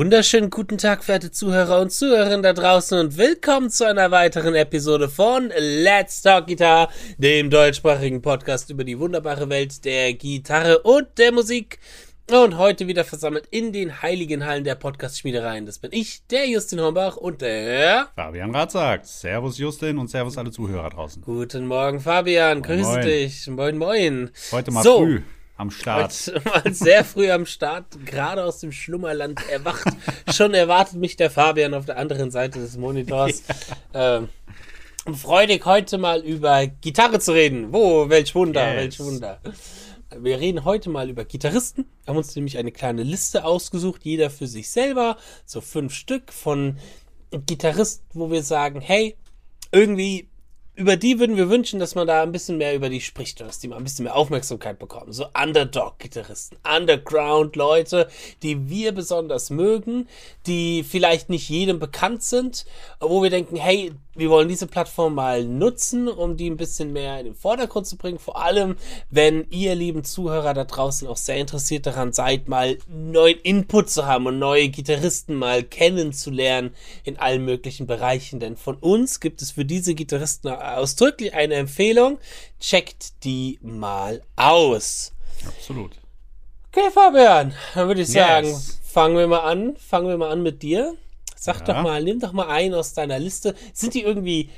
wunderschönen guten Tag, verehrte Zuhörer und Zuhörerinnen da draußen und willkommen zu einer weiteren Episode von Let's Talk Guitar, dem deutschsprachigen Podcast über die wunderbare Welt der Gitarre und der Musik. Und heute wieder versammelt in den heiligen Hallen der Podcast-Schmiedereien. Das bin ich, der Justin Hombach und der Fabian Ratzak. Servus Justin und servus alle Zuhörer draußen. Guten Morgen Fabian, Moin, grüße moin. dich. Moin moin. Heute mal So. früh am Start. Sehr früh am Start, gerade aus dem Schlummerland erwacht. Schon erwartet mich der Fabian auf der anderen Seite des Monitors. Ähm, freudig heute mal über Gitarre zu reden. Wo, welch Wunder, Yes. welch Wunder. Wir reden heute mal über Gitarristen. Haben uns nämlich eine kleine Liste ausgesucht, jeder für sich selber. So fünf Stück von Gitarristen, wo wir sagen, hey, irgendwie über die würden wir wünschen, dass man da ein bisschen mehr über die spricht und dass die mal ein bisschen mehr Aufmerksamkeit bekommen. So Underdog-Gitarristen, Underground-Leute, die wir besonders mögen, die vielleicht nicht jedem bekannt sind, wo wir denken, hey, wir wollen diese Plattform mal nutzen, um die ein bisschen mehr in den Vordergrund zu bringen. Vor allem, wenn ihr, lieben Zuhörer da draußen, auch sehr interessiert daran seid, mal neuen Input zu haben und neue Gitarristen mal kennenzulernen in allen möglichen Bereichen. Denn von uns gibt es für diese Gitarristen ausdrücklich eine Empfehlung. Checkt die mal aus. Absolut. Okay, Fabian, dann würde ich sagen, Yes. fangen wir mal an. Fangen wir mal an mit dir. Sag Ja. doch mal, nimm doch mal einen aus deiner Liste. Sind die irgendwie,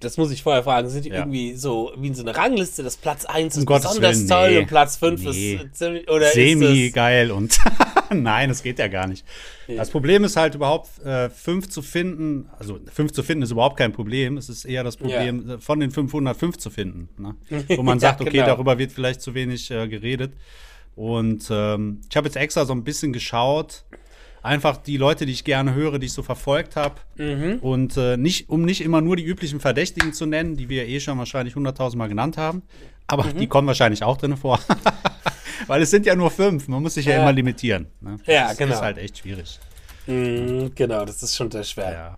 das muss ich vorher fragen, sind die Ja. irgendwie so wie in so einer Rangliste, das Platz 1 Um ist Gottes besonders Willen, toll nee. und Platz 5 Nee. ist ziemlich, oder Semi geil und nein, das geht ja gar nicht. Das Problem ist halt überhaupt äh, fünf zu finden. Also fünf zu finden ist überhaupt kein Problem. Es ist eher das Problem, äh, von den 505 zu finden. Ne? Wo man Ja, sagt, okay, genau. darüber wird vielleicht zu wenig äh, geredet. Und ähm, ich habe jetzt extra so ein bisschen geschaut. Einfach die Leute, die ich gerne höre, die ich so verfolgt habe. Mhm. Und äh, nicht, um nicht immer nur die üblichen Verdächtigen zu nennen, die wir eh schon wahrscheinlich 100.000 Mal genannt haben. Aber Mhm. die kommen wahrscheinlich auch drin vor. Weil es sind ja nur fünf. Man muss sich ja, Ja. immer limitieren. Ne? Ja, das genau. ist halt echt schwierig. das, mm, genau, das ist schon sehr schwer.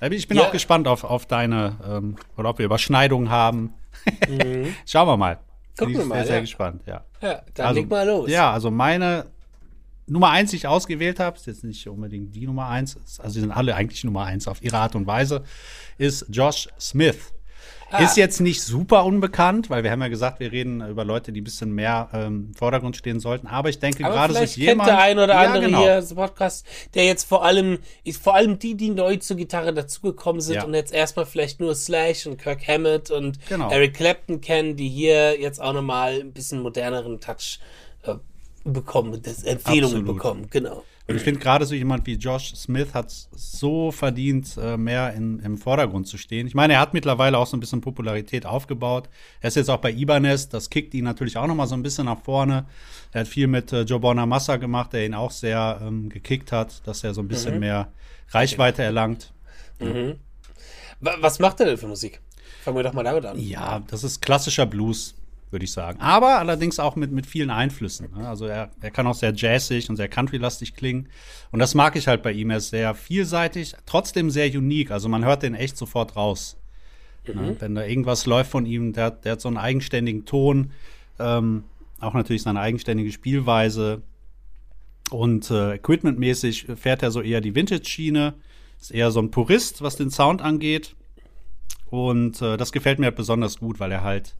Ja. Ich bin Ja. auch gespannt auf, auf deine, ähm, oder ob wir Überschneidungen haben. Schauen wir mal. Mhm. Gucken Bin wir ich mal, Sehr, sehr gespannt, ja. Ja, dann leg mal los. Ja, also meine Nummer eins, die ich ausgewählt habe, ist jetzt nicht unbedingt die Nummer eins, also sie sind alle eigentlich Nummer eins auf ihre Art und Weise, ist Josh Smith. Ah. Ist jetzt nicht super unbekannt, weil wir haben ja gesagt, wir reden über Leute, die ein bisschen mehr ähm, im Vordergrund stehen sollten. Aber ich denke Aber gerade so vielleicht kennt jemand. der ein oder Ja, andere genau. hier im Podcast, der jetzt vor allem, ist vor allem die, die neu zur Gitarre dazugekommen sind Ja. und jetzt erstmal vielleicht nur Slash und Kirk Hammett und Genau. Eric Clapton kennen, die hier jetzt auch nochmal ein bisschen moderneren Touch bekommen, das Empfehlungen Absolut. bekommen, genau. Und ich finde gerade so jemand wie Josh Smith hat so verdient, äh, mehr in, im Vordergrund zu stehen. Ich meine, er hat mittlerweile auch so ein bisschen Popularität aufgebaut. Er ist jetzt auch bei Ibanez, das kickt ihn natürlich auch noch mal so ein bisschen nach vorne. Er hat viel mit äh, Joe Bonamassa gemacht, der ihn auch sehr ähm, gekickt hat, dass er so ein bisschen mehr Reichweite erlangt. Wa- Was macht er denn für Musik? Fangen wir doch mal damit an. Ja, das ist klassischer Blues, würde ich sagen. Aber allerdings auch mit, mit vielen Einflüssen. ne? Also er, er kann auch sehr jazzig und sehr countrylastig klingen. Und das mag ich halt bei ihm. Er ist sehr vielseitig, trotzdem sehr unique. Also man hört den echt sofort raus. Ne? Wenn da irgendwas läuft von ihm, der, hat- der hat so einen eigenständigen Ton, ähm, auch natürlich seine eigenständige Spielweise. Und äh, equipmentmäßig fährt er so eher die Vintage-Schiene. Ist eher so ein Purist, was den Sound angeht. Und äh, das gefällt mir halt besonders gut, weil er halt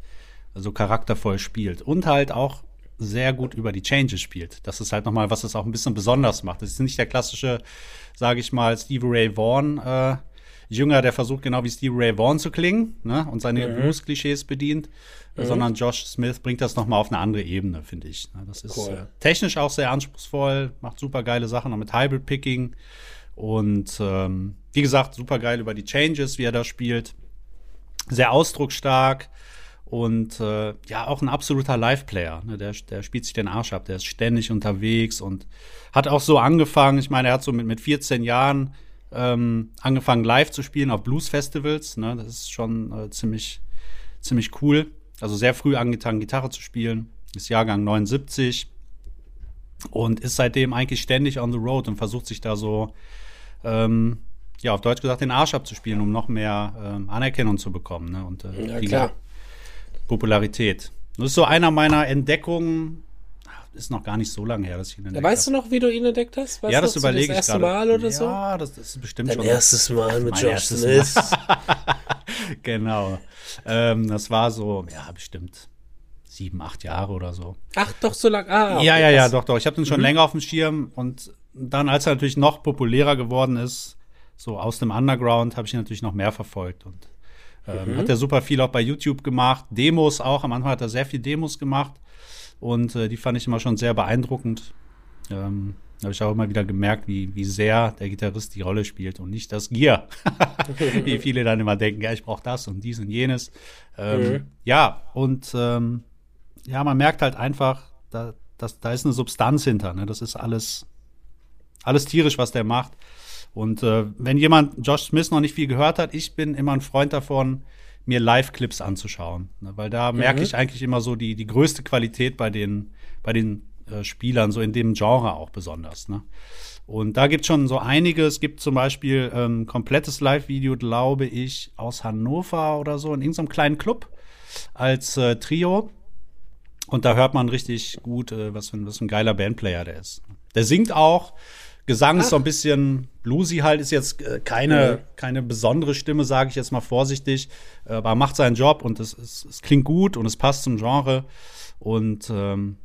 so charaktervoll spielt. Und halt auch sehr gut über die Changes spielt. Das ist halt nochmal, was es auch ein bisschen besonders macht. Das ist nicht der klassische, sage ich mal, Stevie Ray Vaughan äh, Jünger, der versucht genau wie Stevie Ray Vaughan zu klingen ne? und seine Blues-Klischees bedient, sondern Josh Smith bringt das nochmal auf eine andere Ebene, finde ich. Ne? Das ist Cool. äh, technisch auch sehr anspruchsvoll, macht super geile Sachen, auch mit Hybrid-Picking und ähm, wie gesagt, super geil über die Changes, wie er da spielt sehr ausdrucksstark und äh, ja, auch ein absoluter Live-Player. Ne? Der, der spielt sich den Arsch ab, der ist ständig unterwegs und hat auch so angefangen, ich meine, er hat so mit, mit 14 Jahren ähm, angefangen live zu spielen auf Blues-Festivals. Ne? Das ist schon äh, ziemlich, ziemlich cool. Also sehr früh angefangen, Gitarre zu spielen. Ist Jahrgang 79 und ist seitdem eigentlich ständig on the road und versucht sich da so ähm, ja, auf Deutsch gesagt, den Arsch abzuspielen, um noch mehr ähm, Anerkennung zu bekommen ne? und äh, Ja, klar. Popularität. Das ist so einer meiner Entdeckungen, ist noch gar nicht so lange her, dass ich ihn entdeckt Weißt du noch, wie du ihn entdeckt hast? Weißt ja, das überlege ich Das erste grade. Mal oder ja, so? Ja, das, das, ist bestimmt Dein schon. erstes Mal mit Josh Smith. genau. Ähm, das war so, ja, bestimmt sieben, acht Jahre oder so. Ach, doch so lang. Ah, okay, ja, ja, ja, doch, doch. Ich habe den schon mhm. länger auf dem Schirm und dann, als er natürlich noch populärer geworden ist, so aus dem Underground, habe ich ihn natürlich noch mehr verfolgt und ähm, mhm. hat er super viel auch bei YouTube gemacht, Demos auch. Am Anfang hat er sehr viel Demos gemacht und äh, die fand ich immer schon sehr beeindruckend. Ähm, habe ich auch immer wieder gemerkt, wie, wie sehr der Gitarrist die Rolle spielt und nicht das Gear. wie viele dann immer denken, ja, ich brauche das und dies und jenes. Ähm, mhm. Ja, und ähm, ja, man merkt halt einfach, da, das, da ist eine Substanz hinter. Ne? Das ist alles, alles tierisch, was der macht. Und äh, wenn jemand Josh Smith noch nicht viel gehört hat, ich bin immer ein Freund davon, mir Live-Clips anzuschauen. Ne? Weil da mhm. merke ich eigentlich immer so die, die größte Qualität bei den, bei den äh, Spielern, so in dem Genre auch besonders. Ne? Und da gibt es schon so einige. Es gibt zum Beispiel ein ähm, komplettes Live-Video, glaube ich, aus Hannover oder so, in irgendeinem kleinen Club als äh, Trio. Und da hört man richtig gut, äh, was, für ein, was für ein geiler Bandplayer der ist. Der singt auch. Gesang Ach. ist so ein bisschen bluesy halt, ist jetzt äh, keine, mhm. keine besondere Stimme, sage ich jetzt mal vorsichtig, äh, aber macht seinen Job und es, es, es klingt gut und es passt zum Genre. Und ähm,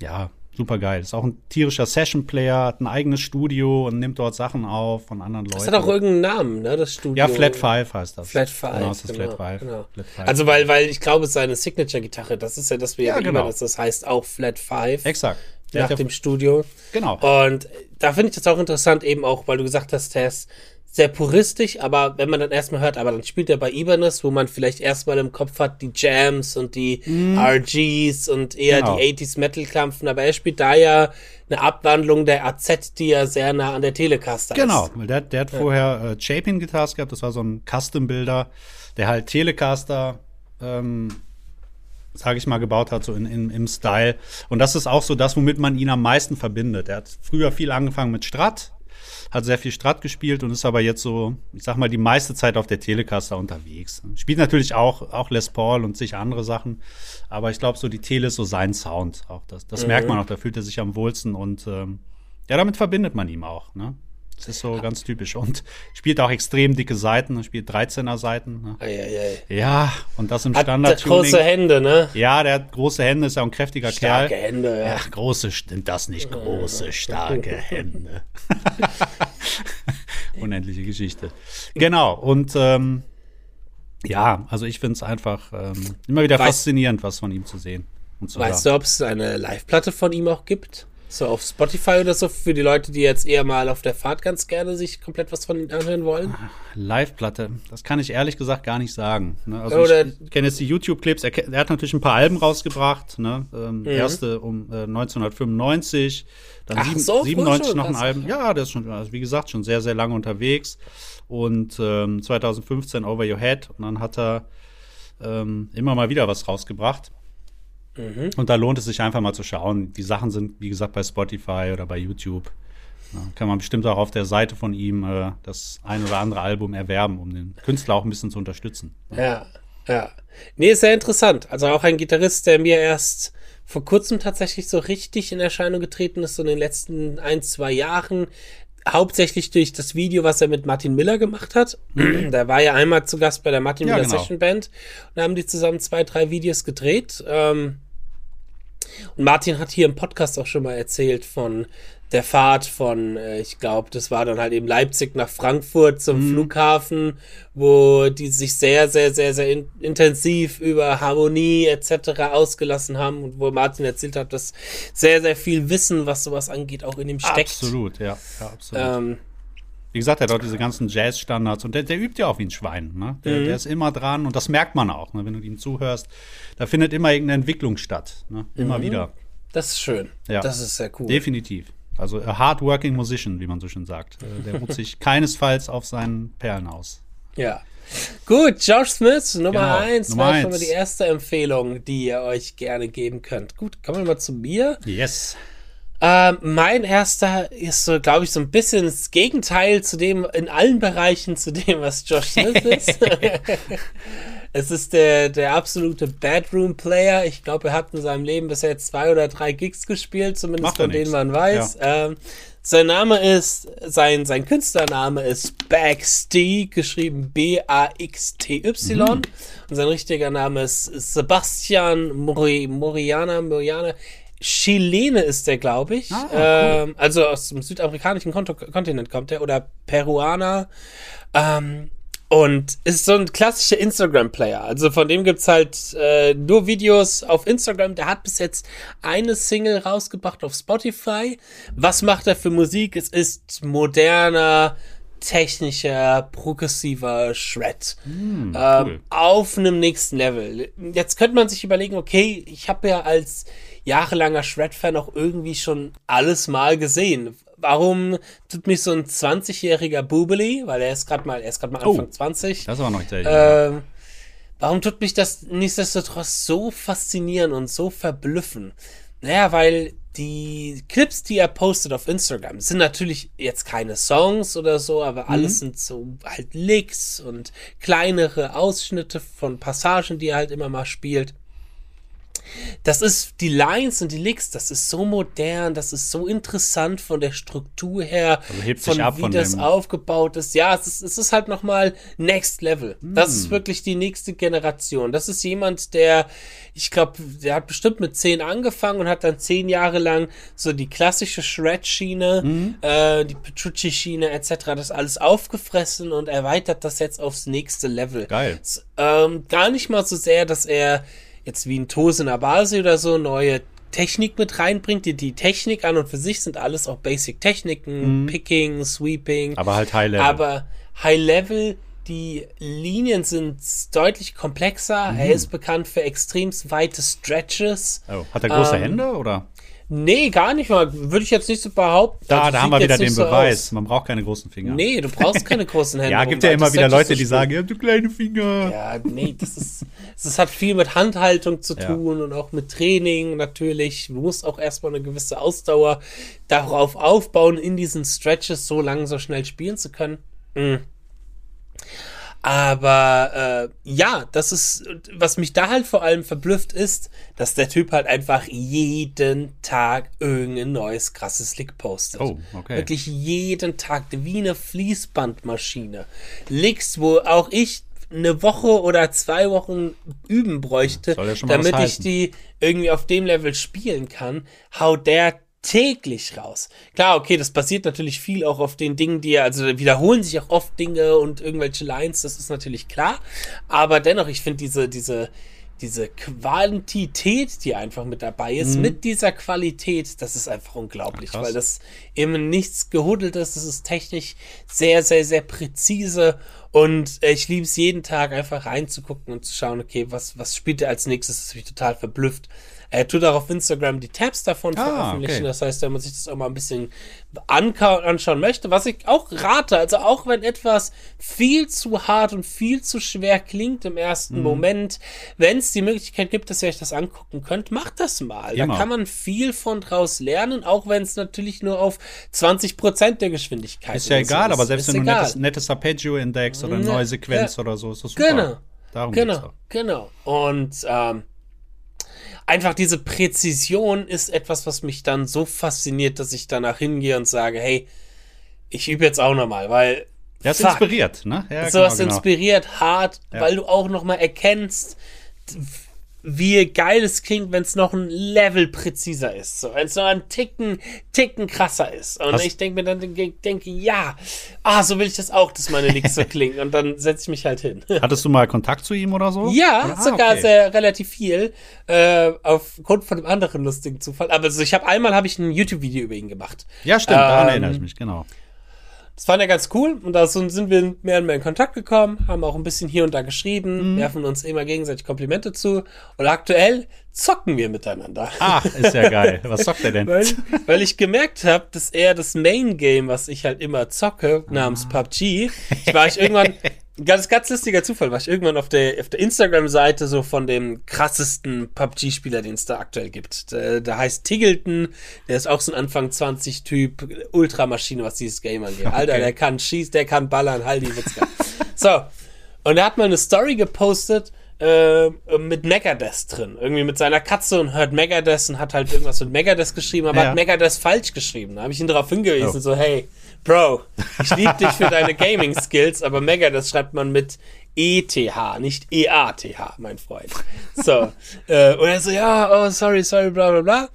ja, super geil. Ist auch ein tierischer Session-Player, hat ein eigenes Studio und nimmt dort Sachen auf von anderen Leuten. Das hat auch irgendeinen Namen, ne, das Studio. Ja, Flat Five heißt das. Flat Five. Genau, das ist genau, Flat, Five. Genau. Flat Five. Also, weil, weil ich glaube, seine Signature-Gitarre, das ist ja das, wir ja, genau. dass das heißt auch Flat Five. Exakt. Nach dem Studio. Genau. Und da finde ich das auch interessant, eben auch, weil du gesagt hast, Tess, sehr puristisch, aber wenn man dann erstmal hört, aber dann spielt er bei Ibanez, wo man vielleicht erstmal im Kopf hat, die Jams und die mm. RGs und eher genau. die 80s Metal Kampfen, aber er spielt da ja eine Abwandlung der AZ, die ja sehr nah an der Telecaster genau, ist. Genau, der, der hat ja. vorher äh, Chapin Guitars gehabt, das war so ein Custom-Builder, der halt Telecaster ähm, sage ich mal, gebaut hat, so in, in, im Style. Und das ist auch so das, womit man ihn am meisten verbindet. Er hat früher viel angefangen mit Strat, hat sehr viel Strat gespielt und ist aber jetzt so, ich sag mal, die meiste Zeit auf der Telecaster unterwegs. Spielt natürlich auch, auch Les Paul und sicher andere Sachen, aber ich glaube, so die Tele ist so sein Sound. Auch das, das mhm. merkt man auch, da fühlt er sich am wohlsten und ähm, ja, damit verbindet man ihn auch. Ne? Das ist so ganz typisch. Und spielt auch extrem dicke Seiten, spielt 13er Seiten. Ne? Ei, ei, ei. Ja, und das im standard -Tuning. große Hände, ne? Ja, der hat große Hände, ist ja auch ein kräftiger starke Kerl. Starke Hände, ja. ja. Große, stimmt das nicht? Große, starke Hände. Unendliche Geschichte. Genau, und ähm, ja, also ich finde es einfach ähm, immer wieder weißt, faszinierend, was von ihm zu sehen. Und zu weißt hören. du, ob es eine Live-Platte von ihm auch gibt? So auf Spotify oder so für die Leute, die jetzt eher mal auf der Fahrt ganz gerne sich komplett was von ihm anhören wollen? Live-Platte, das kann ich ehrlich gesagt gar nicht sagen. Ne? Also oder ich kenne jetzt die YouTube-Clips, er, er, hat natürlich ein paar Alben rausgebracht. Ne? Ähm, mhm. Erste um äh, 1995, dann Ach, sieben, so, 97 noch ein Album. Ja, der ist schon, also wie gesagt, schon sehr, sehr lange unterwegs. Und ähm, 2015 Over Your Head und dann hat er ähm, immer mal wieder was rausgebracht. Mhm. Und da lohnt es sich einfach mal zu schauen. Die Sachen sind, wie gesagt, bei Spotify oder bei YouTube. Ja, kann man bestimmt auch auf der Seite von ihm äh, das ein oder andere Album erwerben, um den Künstler auch ein bisschen zu unterstützen. Ja, ja. Nee, ist sehr interessant. Also auch ein Gitarrist, der mir erst vor kurzem tatsächlich so richtig in Erscheinung getreten ist, so in den letzten ein, zwei Jahren. Hauptsächlich durch das Video, was er mit Martin Miller gemacht hat. Mhm. Da war ja einmal zu Gast bei der Martin ja, Miller genau. Session Band und da haben die zusammen zwei, drei Videos gedreht. Ähm, und Martin hat hier im Podcast auch schon mal erzählt von der Fahrt von, äh, ich glaube, das war dann halt eben Leipzig nach Frankfurt zum mhm. Flughafen, wo die sich sehr, sehr, sehr, sehr in intensiv über Harmonie etc. ausgelassen haben und wo Martin erzählt hat, dass sehr, sehr viel Wissen, was sowas angeht, auch in ihm steckt. Absolut, ja, ja absolut. Ähm, wie gesagt, er hat auch diese ganzen Jazz-Standards und der, der, übt ja auf wie ein Schwein. Ne? Der, mhm. der, ist immer dran und das merkt man auch, ne? wenn du ihm zuhörst. Da findet immer irgendeine Entwicklung statt. Ne? Immer mhm. wieder. Das ist schön. Ja. Das ist sehr cool. Definitiv. Also a hardworking musician, wie man so schön sagt. Äh, der ruht sich keinesfalls auf seinen Perlen aus. Ja. Gut, Josh Smith, Nummer genau, eins, Nummer war schon mal die erste Empfehlung, die ihr euch gerne geben könnt. Gut, kommen wir mal zu mir. Yes. Ähm, mein erster ist so, glaube ich, so ein bisschen das Gegenteil zu dem, in allen Bereichen zu dem, was Josh Smith ist. Es ist der, der absolute Bedroom-Player. Ich glaube, er hat in seinem Leben bisher zwei oder drei Gigs gespielt, zumindest von denen man weiß. Ähm, sein Name ist, sein, sein Künstlername ist Baxty, geschrieben B-A-X-T-Y. Mhm. Und sein richtiger Name ist Sebastian Mori, Moriana, Moriana. Chilene ist der, glaube ich. Ah, cool. ähm, also aus dem südamerikanischen Konto Kontinent kommt er. Oder Peruaner. Ähm, und ist so ein klassischer Instagram-Player. Also von dem gibt's halt äh, nur Videos auf Instagram. Der hat bis jetzt eine Single rausgebracht auf Spotify. Was macht er für Musik? Es ist moderner, technischer, progressiver Shred. ähm, cool. auf einem nächsten Level. Jetzt könnte man sich überlegen, okay, ich habe ja als jahrelanger Shred-Fan auch irgendwie schon alles mal gesehen. Warum tut mich so ein 20-jähriger Bubeli, weil er ist gerade mal, er ist gerade mal Oh. Anfang 20, Das aber noch jung. ähm, warum tut mich das nichtsdestotrotz so faszinieren und so verblüffen? Naja, weil die Clips, die er postet auf Instagram, sind natürlich jetzt keine Songs oder so, aber alles sind so halt Licks und kleinere Ausschnitte von Passagen, die er halt immer mal spielt. Das ist die Lines und die Licks, das ist so modern, das ist so interessant von der Struktur her, Also hebt von sich ab wie von das aufgebaut ist. Ja, es ist, es ist halt nochmal Next Level. Das Hm. ist wirklich die nächste Generation. Das ist jemand, der, ich glaube, der hat bestimmt mit zehn angefangen und hat dann zehn Jahre lang so die klassische Shred-Schiene, Hm. äh, die Petrucci-Schiene etc. das alles aufgefressen und erweitert das jetzt aufs nächste Level. Geil. Ähm, gar nicht mal so sehr, dass er jetzt wie ein Tose Nabasi oder so neue Technik mit reinbringt. Die, die Technik an und für sich sind alles auch Basic-Techniken, Picking, Sweeping. Mhm. Aber halt High Level. Aber High Level, die Linien sind deutlich komplexer. Mhm. Er ist bekannt für extremst weite Stretches. oh, hat er große ähm, Hände oder? Nee, gar nicht mal. Würde ich jetzt nicht so behaupten. Da, Also da haben wir wieder den so Beweis. aus. Man braucht keine großen Finger. Nee, du brauchst keine großen Hände. ja, gibt ja immer wieder Leute, die sagen, ihr habt kleine Finger. Ja, nee, das ist, das hat viel mit Handhaltung zu Ja. tun und auch mit Training natürlich. Du musst auch erstmal eine gewisse Ausdauer darauf aufbauen, in diesen Stretches so lang, so schnell spielen zu können. Mhm. Aber äh, ja, das ist, was mich da halt vor allem verblüfft ist, dass der Typ halt einfach jeden Tag irgendein neues krasses Lick postet. Oh, okay. Wirklich jeden Tag, wie eine Fließbandmaschine. Licks, wo auch ich eine Woche oder zwei Wochen üben bräuchte, ja damit ich die irgendwie auf dem Level spielen kann, haut der täglich raus. Klar, okay, das basiert natürlich viel auch auf den Dingen, die er, also wiederholen sich auch oft Dinge und irgendwelche Lines, das ist natürlich klar. Aber dennoch, ich finde diese, diese, diese Quantität, die einfach mit dabei ist, mit dieser Qualität, das ist einfach unglaublich, Mhm. Krass. weil das eben nichts gehudelt ist, das ist technisch sehr, sehr, sehr präzise und äh, ich liebe es jeden Tag einfach reinzugucken und zu schauen, okay, was, was spielt er als nächstes, das hat mich total verblüfft. Er tut auch auf Instagram die Tabs davon Ah, veröffentlichen, okay. das heißt, wenn man sich das auch mal ein bisschen anschauen möchte, was ich auch rate, also auch wenn etwas viel zu hart und viel zu schwer klingt im ersten Mhm. Moment, wenn es die Möglichkeit gibt, dass ihr euch das angucken könnt, macht das mal. Immer. Da kann man viel von draus lernen, auch wenn es natürlich nur auf 20% der Geschwindigkeit Ist ja oder so egal, aber ist. selbst Ist wenn du ein nettes, nettes Arpeggio entdeckst oder eine Ja, neue Sequenz ja. oder so, ist das super. Genau. Darum Genau, genau. Und ähm, einfach diese Präzision ist etwas, was mich dann so fasziniert, dass ich danach hingehe und sage, hey, ich übe jetzt auch nochmal, weil ist fuck, inspiriert, ne? Ja, sowas genau, genau. inspiriert hart, Ja. weil du auch nochmal erkennst, wie geil es klingt, wenn es noch ein Level präziser ist. So, wenn es noch ein Ticken, Ticken krasser ist. Und Hast- ich denke mir dann, denke, ja, ah, so will ich das auch, dass meine Licks so klingen. Und dann setze ich mich halt hin. Hattest du mal Kontakt zu ihm oder so? Ja, Oder? Ah, sogar okay. sehr relativ viel. Äh, aufgrund von einem anderen lustigen Zufall. Aber also ich habe einmal habe ich ein YouTube-Video über ihn gemacht. Ja, stimmt, daran Ähm, erinnere ich mich, genau. Das war ja ganz cool und da sind wir mehr und mehr in Kontakt gekommen, haben auch ein bisschen hier und da geschrieben, Mhm. werfen uns immer gegenseitig Komplimente zu und aktuell zocken wir miteinander. Ach, ist ja geil. Was zockt er denn? Weil, weil ich gemerkt habe, dass er das Main Game, was ich halt immer zocke, Ah. namens PUBG, ich war ich irgendwann, ganz, ganz lustiger Zufall, war ich irgendwann auf der, auf der Instagram-Seite so von dem krassesten PUBG-Spieler, den es da aktuell gibt. Der, der heißt Tiggleton, der ist auch so ein Anfang 20-Typ, Ultramaschine, was dieses Game angeht. Alter, der kann schießen, der kann ballern, halt die Witzka. so. Und er hat mal eine Story gepostet, äh, mit Megadeth drin. Irgendwie mit seiner Katze und hört Megadeth und hat halt irgendwas mit Megadeth geschrieben, aber Ja. hat Megadeth falsch geschrieben. Da habe ich ihn darauf hingewiesen, Oh. so, hey, Bro, ich liebe dich für deine Gaming-Skills, aber Megadeth schreibt man mit ETH, nicht EATH, mein Freund. So. äh, und er so, ja, oh, sorry, sorry, bla bla bla.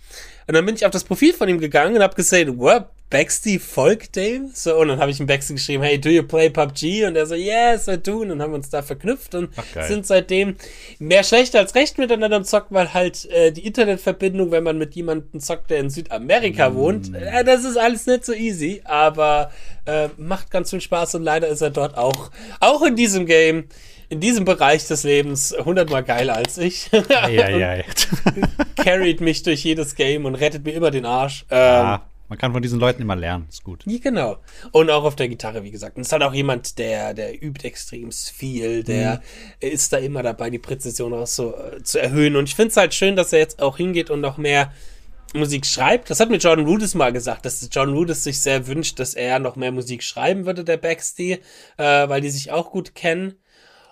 Und dann bin ich auf das Profil von ihm gegangen und habe gesehen, what, Baxty folgt dem? So, und dann habe ich ihm Baxty geschrieben, hey, do you play PUBG? Und er so, yes, I do. Und dann haben wir uns da verknüpft und geil. sind seitdem mehr schlecht als recht miteinander am Zocken, weil halt äh, die Internetverbindung, wenn man mit jemandem zockt, der in Südamerika wohnt, äh, das ist alles nicht so easy, aber äh, macht ganz viel Spaß und leider ist er dort auch, auch in diesem Game, in diesem Bereich des Lebens hundertmal geiler als ich. Eieiei. Carried mich durch jedes Game und rettet mir immer den Arsch. Ähm, ja, man kann von diesen Leuten immer lernen. Ist gut. ja, genau. Und auch auf der Gitarre, wie gesagt. Und ist halt auch jemand, der, der übt extrem viel, der ist da immer dabei, die Präzision auch so äh, zu erhöhen. Und ich finde es halt schön, dass er jetzt auch hingeht und noch mehr Musik schreibt. Das hat mir Jordan Rudess mal gesagt, dass John Rudess sich sehr wünscht, dass er noch mehr Musik schreiben würde, der Baxty, äh, weil die sich auch gut kennen.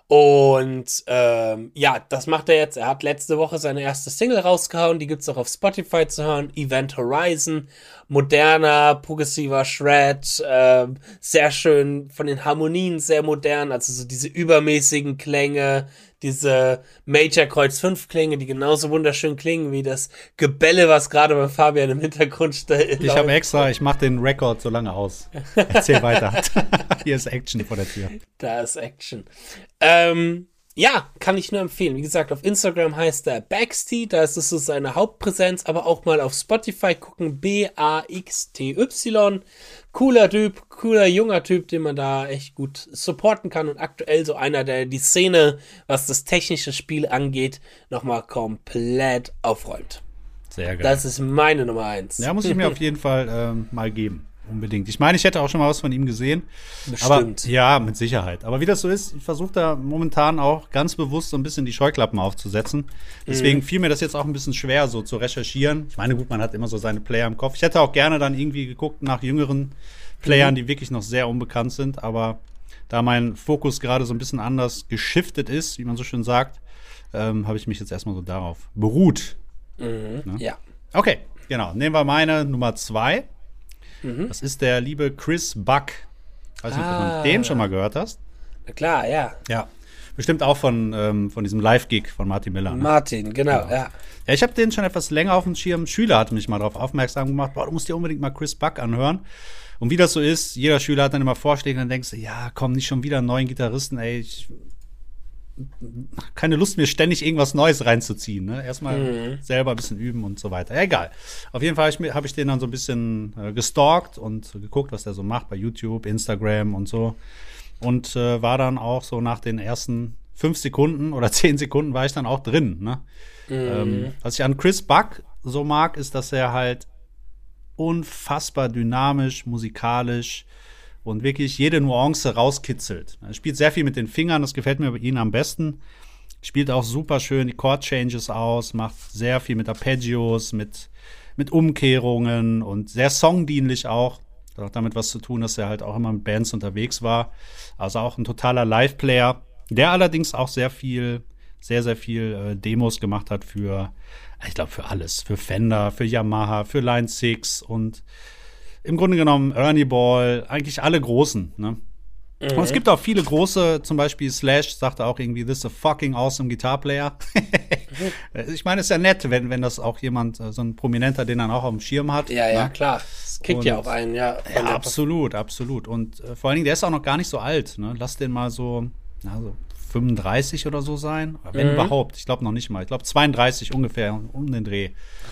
Und ähm, ja, das macht er jetzt. Er hat letzte Woche seine erste Single rausgehauen. Die gibt's auch auf Spotify zu hören. Event Horizon. Moderner, progressiver Shred. Ähm, sehr schön von den Harmonien, sehr modern. Also so diese übermäßigen Klänge. Diese Major Kreuz 5 Klänge, die genauso wunderschön klingen wie das Gebälle, was gerade bei Fabian im Hintergrund steht. Ich habe extra, ich mache den Rekord so lange aus. Erzähl weiter. Hier ist Action vor der Tür. Da ist Action. Ähm, ja, kann ich nur empfehlen. Wie gesagt, auf Instagram heißt er Baxty, da ist es so seine Hauptpräsenz, aber auch mal auf Spotify gucken, B-A-X-T-Y. Cooler Typ, cooler junger Typ, den man da echt gut supporten kann und aktuell so einer, der die Szene, was das technische Spiel angeht, nochmal komplett aufräumt. Sehr geil. Das ist meine Nummer eins. ja, muss ich mir auf jeden Fall ähm, mal geben. Unbedingt. Ich meine, ich hätte auch schon mal was von ihm gesehen. Aber Bestimmt. ja, mit Sicherheit. Aber wie das so ist, ich versuche da momentan auch ganz bewusst so ein bisschen die Scheuklappen aufzusetzen. Deswegen fiel mir das jetzt auch ein bisschen schwer, so zu recherchieren. Ich meine, gut, man hat immer so seine Player im Kopf. Ich hätte auch gerne dann irgendwie geguckt nach jüngeren Playern, die wirklich noch sehr unbekannt sind. Aber da mein Fokus gerade so ein bisschen anders geschiftet ist, wie man so schön sagt, ähm, habe ich mich jetzt erstmal so darauf beruht. Ja. Okay, genau. Nehmen wir meine Nummer zwei. Mhm. Das ist der liebe Chris Buck. Weiß nicht, ob du Ah. von dem schon mal gehört hast. Na klar, ja. Ja. Bestimmt auch von, ähm, von diesem Live-Gig von Martin Miller. Ne? Martin, genau, ja. Ja, ich habe den schon etwas länger auf dem Schirm. Ein Schüler hatte mich mal darauf aufmerksam gemacht, boah, du musst dir unbedingt mal Chris Buck anhören. Und wie das so ist, jeder Schüler hat dann immer Vorschläge und dann denkst du, ja, komm, nicht schon wieder einen neuen Gitarristen, ey, ich keine Lust, mir ständig irgendwas Neues reinzuziehen. Ne? Erstmal selber ein bisschen üben und so weiter. Egal. Auf jeden Fall habe ich, mir- hab ich den dann so ein bisschen äh, gestalkt und geguckt, was der so macht bei YouTube, Instagram und so. Und äh, war dann auch so nach den ersten fünf Sekunden oder zehn Sekunden war ich dann auch drin. Ne? Ähm, was ich an Chris Buck so mag, ist, dass er halt unfassbar dynamisch, musikalisch und wirklich jede Nuance rauskitzelt. Er spielt sehr viel mit den Fingern, das gefällt mir bei ihm am besten. Spielt auch super schön die Chord-Changes aus, macht sehr viel mit Arpeggios, mit, mit Umkehrungen und sehr songdienlich auch. Hat auch damit was zu tun, dass er halt auch immer mit Bands unterwegs war. Also auch ein totaler Live-Player, der allerdings auch sehr viel, sehr, sehr viel äh, Demos gemacht hat für, ich glaube, für alles. Für Fender, für Yamaha, für Line 6 und im Grunde genommen Ernie Ball, eigentlich alle großen. Ne? Und es gibt auch viele große, zum Beispiel Slash sagte auch irgendwie, this is a fucking awesome Guitar Player. ich meine, es ist ja nett, wenn, wenn das auch jemand, äh, so ein Prominenter, den dann auch auf dem Schirm hat. Ja, ja, ne? klar. Es kickt ja Und- auch einen, ja. Ja, absolut, absolut. Und äh, vor allen Dingen, der ist auch noch gar nicht so alt. Ne? Lass den mal so, na, so 35 oder so sein. Oder Mhm. Wenn überhaupt. Ich glaube noch nicht mal. Ich glaube 32 ungefähr um den Dreh.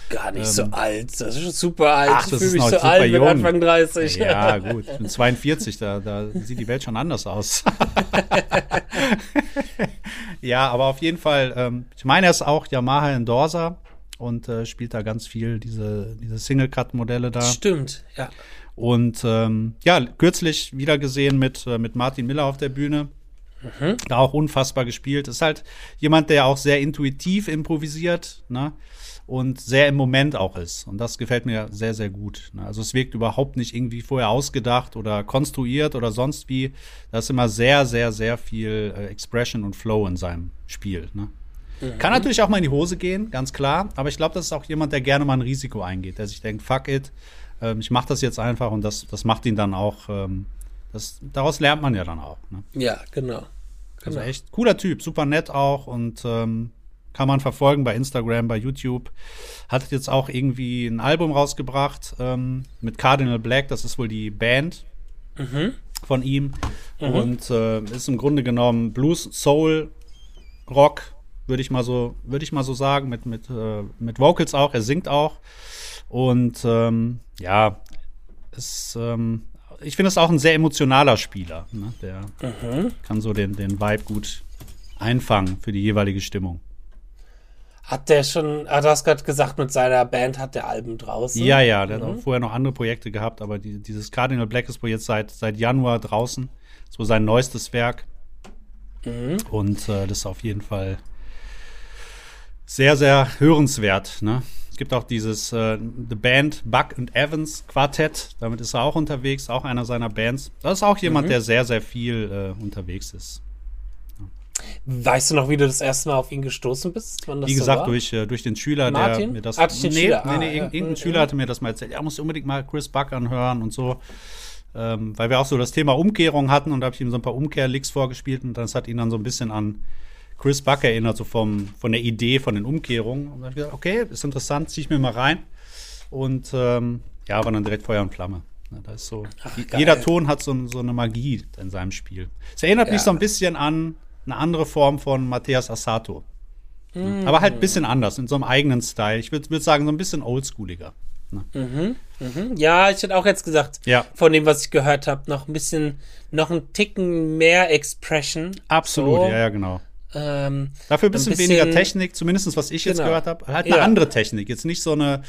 Gar nicht so alt. Das ist schon super alt. ähm, Ach, ich das fühle ist mich noch so alt mit jung. Anfang 30. Ja, gut. Ich bin 42, da, da sieht die Welt schon anders aus. ja, aber auf jeden Fall, ähm, ich meine, er ist auch Yamaha Endorser und äh, spielt da ganz viel diese, diese Single-Cut-Modelle da. Stimmt, ja. Und ähm, ja, kürzlich wieder gesehen mit, äh, mit Martin Miller auf der Bühne. Mhm. Da auch unfassbar gespielt. Ist halt jemand, der auch sehr intuitiv improvisiert, ne? Und sehr im Moment auch ist. Und das gefällt mir sehr, sehr gut. Ne? Also es wirkt überhaupt nicht irgendwie vorher ausgedacht oder konstruiert oder sonst wie. Da ist immer sehr, sehr, sehr viel äh, Expression und Flow in seinem Spiel. Ne? Mhm. Kann natürlich auch mal in die Hose gehen, ganz klar. Aber ich glaube, das ist auch jemand, der gerne mal ein Risiko eingeht, der sich denkt, fuck it, ähm, ich mache das jetzt einfach und das, das macht ihn dann auch, ähm, das, daraus lernt man ja dann auch. Ne? Ja, genau. Also genau. echt cooler Typ, super nett auch und ähm, kann man verfolgen bei Instagram, bei YouTube. Hat jetzt auch irgendwie ein Album rausgebracht ähm, mit Cardinal Black, das ist wohl die Band mhm. von ihm. Mhm. Und äh, ist im Grunde genommen Blues, Soul, Rock, würde ich mal so, würde ich mal so sagen, mit, mit, äh, mit Vocals auch, er singt auch. Und ähm, ja, ist, ähm, ich finde es auch ein sehr emotionaler Spieler. Ne? Der mhm. kann so den, den Vibe gut einfangen für die jeweilige Stimmung. Hat der schon, ah, du hast gerade gesagt, mit seiner Band hat der Alben draußen. Ja, ja, der mhm. hat auch vorher noch andere Projekte gehabt, aber die, dieses Cardinal Black ist wohl jetzt seit, seit Januar draußen. So sein neuestes Werk. Mhm. Und äh, das ist auf jeden Fall sehr, sehr hörenswert. Ne? Es gibt auch dieses äh, The Band Buck and Evans Quartett. Damit ist er auch unterwegs, auch einer seiner Bands. Das ist auch jemand, mhm. der sehr, sehr viel äh, unterwegs ist. Weißt du noch, wie du das erste Mal auf ihn gestoßen bist? wie gesagt, so durch, äh, durch den Schüler, Martin? der mir das. Ah, nee, Schüler? nee, nee, ah, irgendein ja. Schüler hatte mir das mal erzählt. Ja, musst unbedingt mal Chris Buck anhören und so. Ähm, weil wir auch so das Thema Umkehrung hatten und da habe ich ihm so ein paar Umkehrlicks vorgespielt und das hat ihn dann so ein bisschen an Chris Buck erinnert, so vom, von der Idee von den Umkehrungen. Und dann habe ich gesagt, okay, ist interessant, ziehe ich mir mal rein. Und ähm, ja, war dann direkt Feuer und Flamme. Ja, da ist so, Ach, jeder Ton hat so, so, eine Magie in seinem Spiel. Es erinnert ja. mich so ein bisschen an eine andere Form von Matthias Assato. Mhm. Aber halt ein bisschen anders, in so einem eigenen Style. Ich würde würd sagen, so ein bisschen oldschooliger. Ne? Mhm, mhm. Ja, ich hätte auch jetzt gesagt, ja. von dem, was ich gehört habe, noch ein bisschen, noch ein Ticken mehr Expression. Absolut, so. ja, ja, genau. Ähm, Dafür ein bisschen, ein bisschen, weniger Technik, zumindest was ich jetzt genau. gehört habe. Halt eine ja. andere Technik. Jetzt nicht so eine,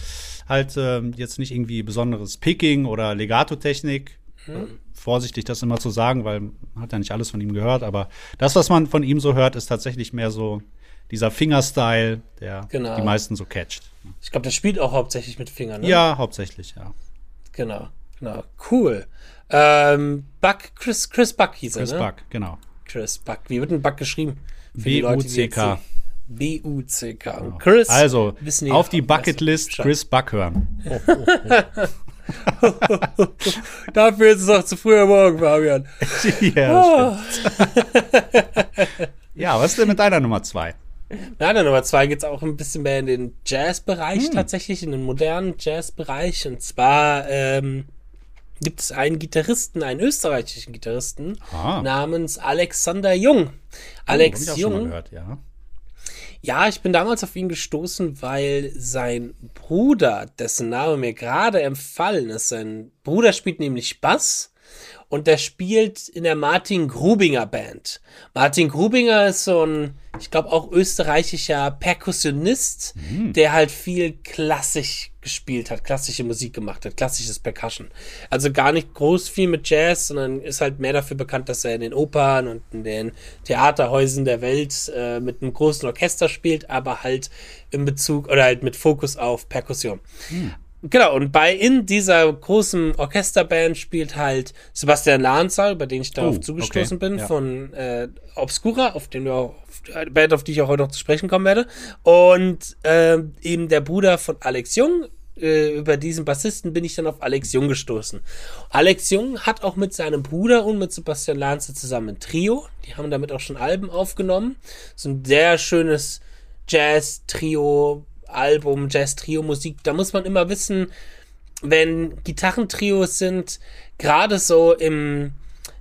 halt ähm, jetzt nicht irgendwie besonderes Picking oder Legato-Technik. Mhm. Vorsichtig, das immer zu sagen, weil man hat ja nicht alles von ihm gehört. Aber das, was man von ihm so hört, ist tatsächlich mehr so dieser Fingerstyle, der genau. die meisten so catcht. Ich glaube, der spielt auch hauptsächlich mit Fingern. Ne? Ja, hauptsächlich, ja. Genau, genau. Cool. Ähm, Buck, Chris, Chris Buck hieß Chris er, ne? Buck, genau. Chris Buck. Wie wird ein Buck geschrieben? B-U-C-K. B-U-C-K. Und Chris. Also, die auf die Bucketlist Chris Buck hören. Dafür ist es auch zu früh am Morgen, Fabian. ja, ja, was ist denn mit deiner Nummer zwei? Nein, Nummer zwei geht es auch ein bisschen mehr in den Jazz-Bereich, hm. tatsächlich, in den modernen Jazz-Bereich. Und zwar ähm, gibt es einen Gitarristen, einen österreichischen Gitarristen ah. namens Alexander Jung. Oh, Alex oh, Jung. Gehört, ja. ja, ich bin damals auf ihn gestoßen, weil sein Bruder, dessen Name mir gerade empfallen ist, sein Bruder spielt nämlich Bass und der spielt in der Martin Grubinger Band. Martin Grubinger ist so ein, ich glaube auch österreichischer Perkussionist, mhm. der halt viel klassisch gespielt hat, klassische Musik gemacht hat, klassisches Percussion. Also gar nicht groß viel mit Jazz, sondern ist halt mehr dafür bekannt, dass er in den Opern und in den Theaterhäusern der Welt äh, mit einem großen Orchester spielt, aber halt in Bezug oder halt mit Fokus auf Perkussion. Mhm. Genau, und bei in dieser großen Orchesterband spielt halt Sebastian Lahnzahl, bei dem ich darauf oh, zugestoßen okay. bin, ja. von äh, Obscura, auf den wir auch, auf, Band, auf die ich auch heute noch zu sprechen kommen werde. Und äh, eben der Bruder von Alex Jung, äh, über diesen Bassisten bin ich dann auf Alex Jung gestoßen. Alex Jung hat auch mit seinem Bruder und mit Sebastian Lanze zusammen ein Trio. Die haben damit auch schon Alben aufgenommen. So ein sehr schönes Jazz-Trio, Album, Jazz-Trio-Musik, da muss man immer wissen, wenn Gitarrentrios sind, gerade so im,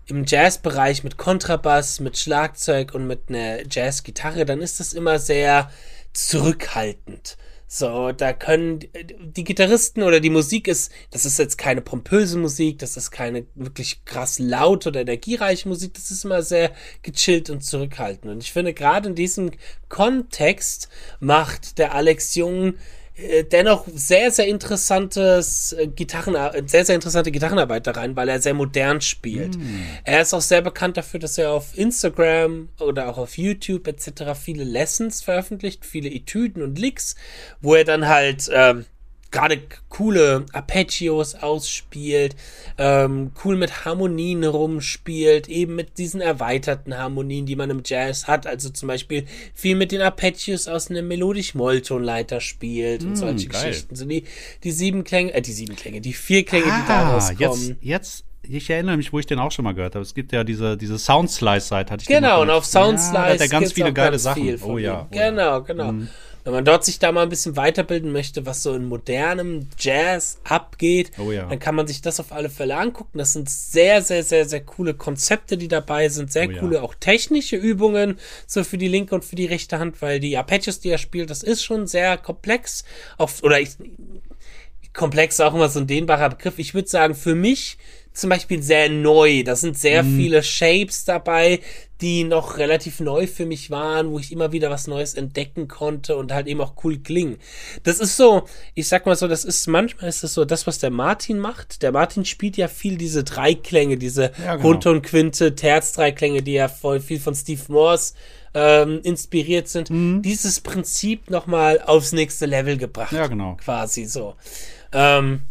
im Jazz-Bereich mit Kontrabass, mit Schlagzeug und mit einer Jazz-Gitarre, dann ist das immer sehr zurückhaltend. So, da können die Gitarristen oder die Musik ist, das ist jetzt keine pompöse Musik, das ist keine wirklich krass laute oder energiereiche Musik, das ist immer sehr gechillt und zurückhaltend. Und ich finde, gerade in diesem Kontext macht der Alex Jung dennoch sehr, sehr interessantes äh, Gitarren, äh, sehr, sehr interessante Gitarrenarbeit da rein, weil er sehr modern spielt. Mm. Er ist auch sehr bekannt dafür, dass er auf Instagram oder auch auf YouTube etc. viele Lessons veröffentlicht, viele Etüden und Licks, wo er dann halt ähm, gerade coole Arpeggios ausspielt, ähm, cool mit Harmonien rumspielt, eben mit diesen erweiterten Harmonien, die man im Jazz hat. Also zum Beispiel viel mit den Arpeggios aus einem melodisch-Molltonleiter spielt mm, und solche geil. Geschichten. So die, die sieben Klänge, äh, die sieben Klänge, die vier Klänge, ah, die daraus kommen. Jetzt, jetzt ich erinnere mich, wo ich den auch schon mal gehört habe. Es gibt ja diese, diese Soundslice-Seite, hatte ich Genau, und auf Soundslice ja, hat er ganz viele geile ganz Sachen. Oh ja, oh genau, genau. Mhm. Wenn man dort sich da mal ein bisschen weiterbilden möchte, was so in modernem Jazz abgeht, oh ja. dann kann man sich das auf alle Fälle angucken. Das sind sehr, sehr, sehr, sehr coole Konzepte, die dabei sind. Sehr oh coole ja. auch technische Übungen, so für die linke und für die rechte Hand, weil die Arpeggios, die er spielt, das ist schon sehr komplex. Auch, oder ich, komplex ist auch immer so ein dehnbarer Begriff. Ich würde sagen, für mich zum Beispiel sehr neu. Da sind sehr mhm. viele Shapes dabei, die noch relativ neu für mich waren, wo ich immer wieder was Neues entdecken konnte und halt eben auch cool klingen. Das ist so, ich sag mal so, das ist manchmal ist das so das, was der Martin macht. Der Martin spielt ja viel diese Dreiklänge, diese ja, genau. und Quinte, Terz-Dreiklänge, die ja voll viel von Steve Morse ähm, inspiriert sind. Mhm. Dieses Prinzip nochmal aufs nächste Level gebracht. Ja, genau. Quasi so. Ähm,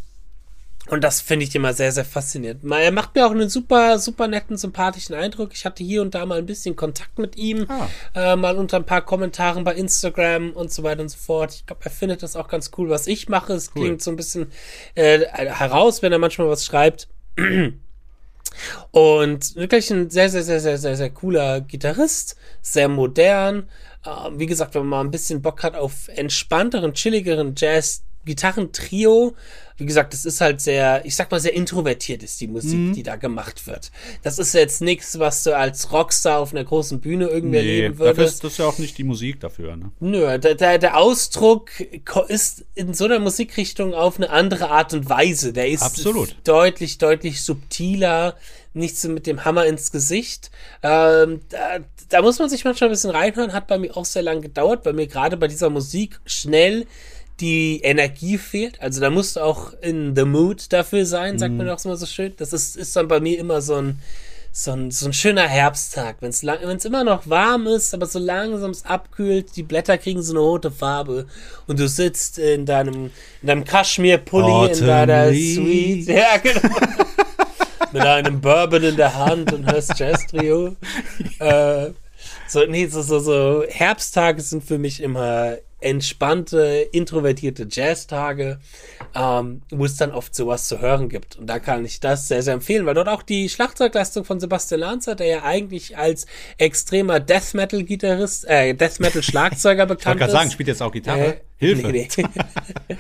und das finde ich immer sehr, sehr faszinierend. Er macht mir auch einen super, super netten, sympathischen Eindruck. Ich hatte hier und da mal ein bisschen Kontakt mit ihm, ah. äh, mal unter ein paar Kommentaren bei Instagram und so weiter und so fort. Ich glaube, er findet das auch ganz cool, was ich mache. Es cool. klingt so ein bisschen äh, heraus, wenn er manchmal was schreibt. Und wirklich ein sehr, sehr, sehr, sehr, sehr, sehr cooler Gitarrist, sehr modern. Äh, wie gesagt, wenn man mal ein bisschen Bock hat auf entspannteren, chilligeren Jazz, Gitarrentrio. Wie gesagt, das ist halt sehr, ich sag mal, sehr introvertiert ist die Musik, mhm. die da gemacht wird. Das ist jetzt nichts, was du als Rockstar auf einer großen Bühne irgendwie nee, erleben würdest. Dafür ist das ja auch nicht die Musik dafür, ne? Nö, der, der, der Ausdruck ist in so einer Musikrichtung auf eine andere Art und Weise. Der ist Absolut. deutlich, deutlich subtiler, nicht so mit dem Hammer ins Gesicht. Ähm, da, da muss man sich manchmal ein bisschen reinhören, hat bei mir auch sehr lange gedauert, weil mir gerade bei dieser Musik schnell die Energie fehlt. Also da musst du auch in the mood dafür sein, sagt mhm. man auch immer so schön. Das ist, ist dann bei mir immer so ein, so ein, so ein schöner Herbsttag. Wenn es immer noch warm ist, aber so langsam es abkühlt, die Blätter kriegen so eine rote Farbe und du sitzt in deinem, in deinem Kaschmir-Pulli, in deiner Suite. Ja, genau. Mit einem Bourbon in der Hand und hörst Jazz-Trio. äh, so, nee, so, so, so Herbsttage sind für mich immer entspannte, introvertierte Jazztage, ähm, wo es dann oft sowas zu hören gibt. Und da kann ich das sehr, sehr empfehlen, weil dort auch die Schlagzeugleistung von Sebastian Lanzer, der ja eigentlich als extremer Death Metal Gitarrist, äh, Death Metal Schlagzeuger bekannt ist. Ich wollte gerade sagen, spielt jetzt auch Gitarre. Äh, Hilfe. Nee, nee.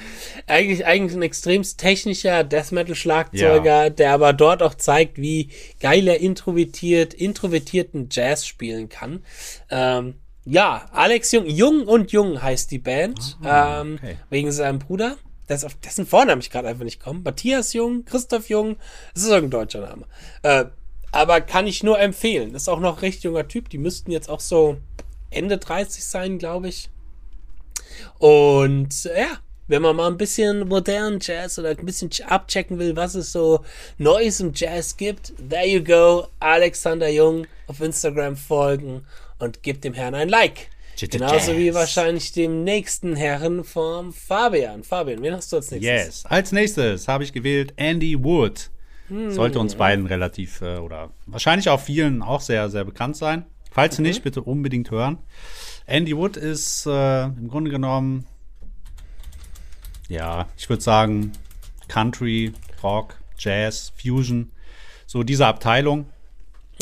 eigentlich, eigentlich ein extremst technischer Death Metal Schlagzeuger, ja. der aber dort auch zeigt, wie geil er introvertiert, introvertierten Jazz spielen kann. Ähm, ja, Alex Jung, Jung und Jung heißt die Band, ah, ähm, okay. wegen seinem Bruder. Das auf dessen Vornamen ich gerade einfach nicht komme. Matthias Jung, Christoph Jung, das ist irgendein deutscher Name. Äh, aber kann ich nur empfehlen. Ist auch noch recht junger Typ. Die müssten jetzt auch so Ende 30 sein, glaube ich. Und äh, ja, wenn man mal ein bisschen modernen Jazz oder ein bisschen abchecken will, was es so Neues im Jazz gibt, there you go. Alexander Jung auf Instagram folgen und gebt dem Herrn ein Like. Genauso wie wahrscheinlich dem nächsten Herren vom Fabian. Fabian, wen hast du als nächstes? Yes. Als nächstes habe ich gewählt Andy Wood. Hm. Sollte uns beiden relativ äh, oder wahrscheinlich auch vielen auch sehr, sehr bekannt sein. Falls mhm. nicht, bitte unbedingt hören. Andy Wood ist äh, im Grunde genommen, ja, ich würde sagen, Country, Rock, Jazz, Fusion, so diese Abteilung.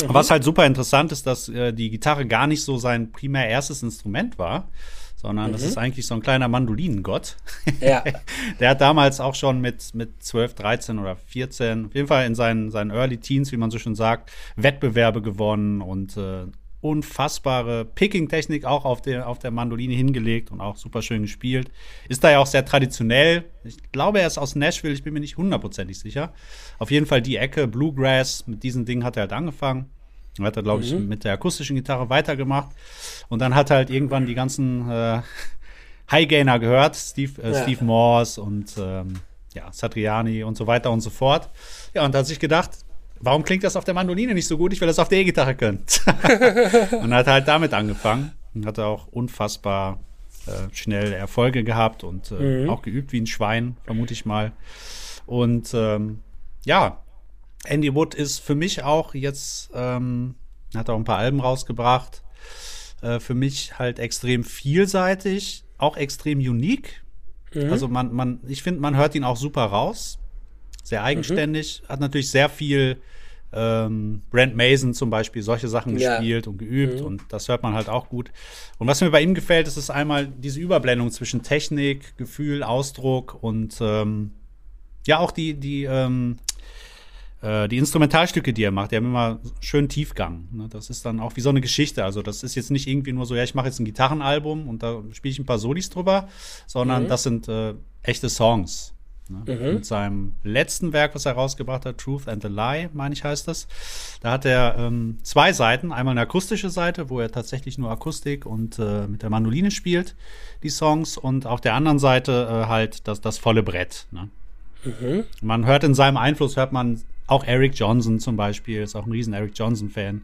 Mhm. Was halt super interessant ist, dass äh, die Gitarre gar nicht so sein primär erstes Instrument war, sondern mhm. das ist eigentlich so ein kleiner Mandolinengott. Ja. Der hat damals auch schon mit, mit 12, 13 oder 14, auf jeden Fall in seinen, seinen Early Teens, wie man so schon sagt, Wettbewerbe gewonnen und äh, unfassbare Picking-Technik auch auf der, auf der Mandoline hingelegt und auch super schön gespielt. Ist da ja auch sehr traditionell. Ich glaube, er ist aus Nashville, ich bin mir nicht hundertprozentig sicher. Auf jeden Fall die Ecke Bluegrass, mit diesem Ding hat er halt angefangen. Er hat er, glaube ich, mhm. mit der akustischen Gitarre weitergemacht. Und dann hat er halt irgendwann die ganzen äh, High Gainer gehört, Steve, äh, Ja. Steve Morse und ähm, ja, Satriani und so weiter und so fort. Ja, und da hat sich gedacht, warum klingt das auf der Mandoline nicht so gut? Ich will das auf der E-Gitarre können. und hat halt damit angefangen und hatte auch unfassbar äh, schnell Erfolge gehabt und äh, auch geübt wie ein Schwein, vermute ich mal. Und ähm, ja, Andy Wood ist für mich auch jetzt, ähm, hat auch ein paar Alben rausgebracht, äh, für mich halt extrem vielseitig, auch extrem unique. Also man, man, ich finde, man hört ihn auch super raus. Sehr eigenständig, hat natürlich sehr viel ähm, Brand Mason zum Beispiel solche Sachen Ja. gespielt und geübt und das hört man halt auch gut. Und was mir bei ihm gefällt, ist, ist einmal diese Überblendung zwischen Technik, Gefühl, Ausdruck und ähm, ja auch die, die, ähm, äh, die Instrumentalstücke, die er macht, die haben immer schön Tiefgang. Ne? Das ist dann auch wie so eine Geschichte. Also das ist jetzt nicht irgendwie nur so, ja, ich mache jetzt ein Gitarrenalbum und da spiele ich ein paar Solis drüber, sondern das sind äh, echte Songs. Ne? Mit seinem letzten Werk, was er rausgebracht hat, Truth and the Lie, meine ich, heißt das. Da hat er ähm, zwei Seiten. Einmal eine akustische Seite, wo er tatsächlich nur Akustik und äh, mit der Mandoline spielt, die Songs. Und auf der anderen Seite äh, halt das, das volle Brett. Ne? Man hört in seinem Einfluss, hört man auch Eric Johnson zum Beispiel, ist auch ein riesen Eric Johnson-Fan.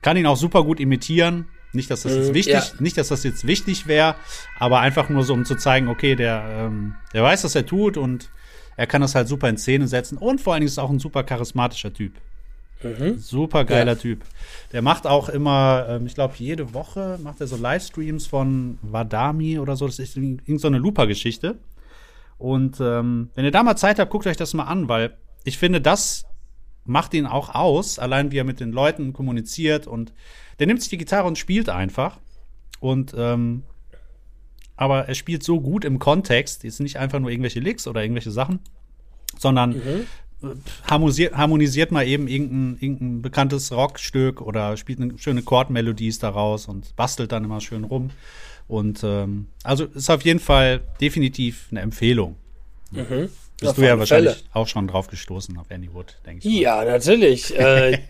Kann ihn auch super gut imitieren. Nicht, dass das jetzt Mhm, wichtig, ja. nicht, dass das jetzt wichtig wäre, aber einfach nur so, um zu zeigen, okay, der, ähm, der weiß, was er tut und er kann das halt super in Szene setzen. Und vor allen Dingen ist er auch ein super charismatischer Typ. Super geiler Ja. Typ. Der macht auch immer, ähm, ich glaube, jede Woche macht er so Livestreams von Wadami oder so. Das ist irgend so eine Looper-Geschichte. Und ähm, wenn ihr da mal Zeit habt, guckt euch das mal an, weil ich finde, das macht ihn auch aus, allein wie er mit den Leuten kommuniziert und der nimmt sich die Gitarre und spielt einfach. Und ähm, aber er spielt so gut im Kontext, ist nicht einfach nur irgendwelche Licks oder irgendwelche Sachen, sondern äh, harmonisiert, harmonisiert mal eben irgendein, irgendein bekanntes Rockstück oder spielt eine schöne Chordmelodies daraus und bastelt dann immer schön rum. Und ähm, also ist auf jeden Fall definitiv eine Empfehlung. Bist du ja wahrscheinlich Fälle. auch schon drauf gestoßen auf Andy Wood, denke ich. mal. Ja, natürlich. äh, ich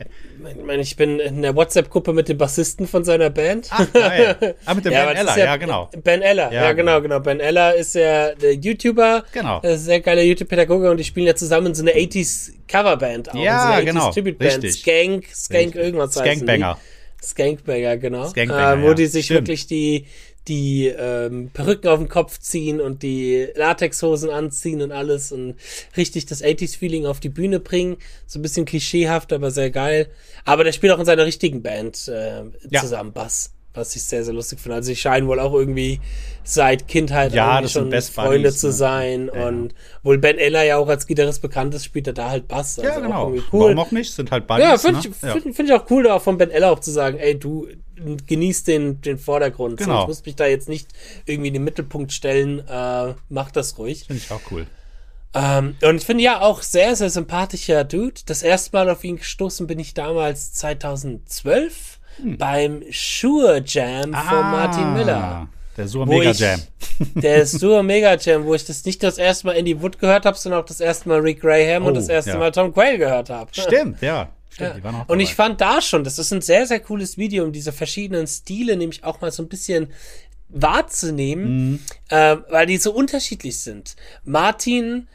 meine, ich bin in der WhatsApp-Gruppe mit dem Bassisten von seiner Band. Ach, geil. Ah, mit dem aber Ben Eller, ist ja, genau. Ben Eller, ja, Ja, genau, genau. Ben Eller ist ja der YouTuber. Genau. äh, Sehr geiler YouTube-Pädagoge und die spielen ja zusammen so eine 80s Coverband auch. Ja, so eine 80s genau. Tribute-Band. Skank, Skank Richtig. irgendwas. Skankbanger. Skankbanger, genau. Skankbanger, äh, wo ja. die sich Stimmt. wirklich die, die ähm, Perücken auf den Kopf ziehen und die Latexhosen anziehen und alles und richtig das 80s-Feeling auf die Bühne bringen. So ein bisschen klischeehaft, aber sehr geil. Aber der spielt auch in seiner richtigen Band äh, Ja. zusammen Bass. Was ich sehr, sehr lustig finde. Also, sie scheinen wohl auch irgendwie seit Kindheit Ja, schon Freunde Buddies, zu ne? sein. Ja, ja. Und wohl Ben Eller ja auch als Gitarrist bekannt ist, spielt er da halt Bass. Also Ja, auch genau. irgendwie cool. Warum auch nicht? Sind halt Buddies, Ja, finde ne? ich, find, find ich auch cool, da auch von Ben Eller auch zu sagen, ey, du genießt den, den Vordergrund. So, Genau. Ich muss mich da jetzt nicht irgendwie in den Mittelpunkt stellen. Äh, mach das ruhig. Finde ich auch cool. Ähm, und ich finde ja auch sehr, sehr sympathischer Dude. Das erste Mal auf ihn gestoßen bin ich damals 2012 Hm. beim Shure Jam von Martin Miller. Ah, Der Sur Mega ich- Jam. Der Shure Mega Jam, wo ich das nicht das erste Mal Andy Wood gehört habe, sondern auch das erste Mal Rick Graham und Oh, das erste ja. Mal Tom Quayle gehört habe. Stimmt, ja. Stimmt, Ja. die waren auch Und ich fand da schon, das ist ein sehr, sehr cooles Video, um diese verschiedenen Stile nämlich auch mal so ein bisschen wahrzunehmen, Mhm. ähm, weil die so unterschiedlich sind. Martin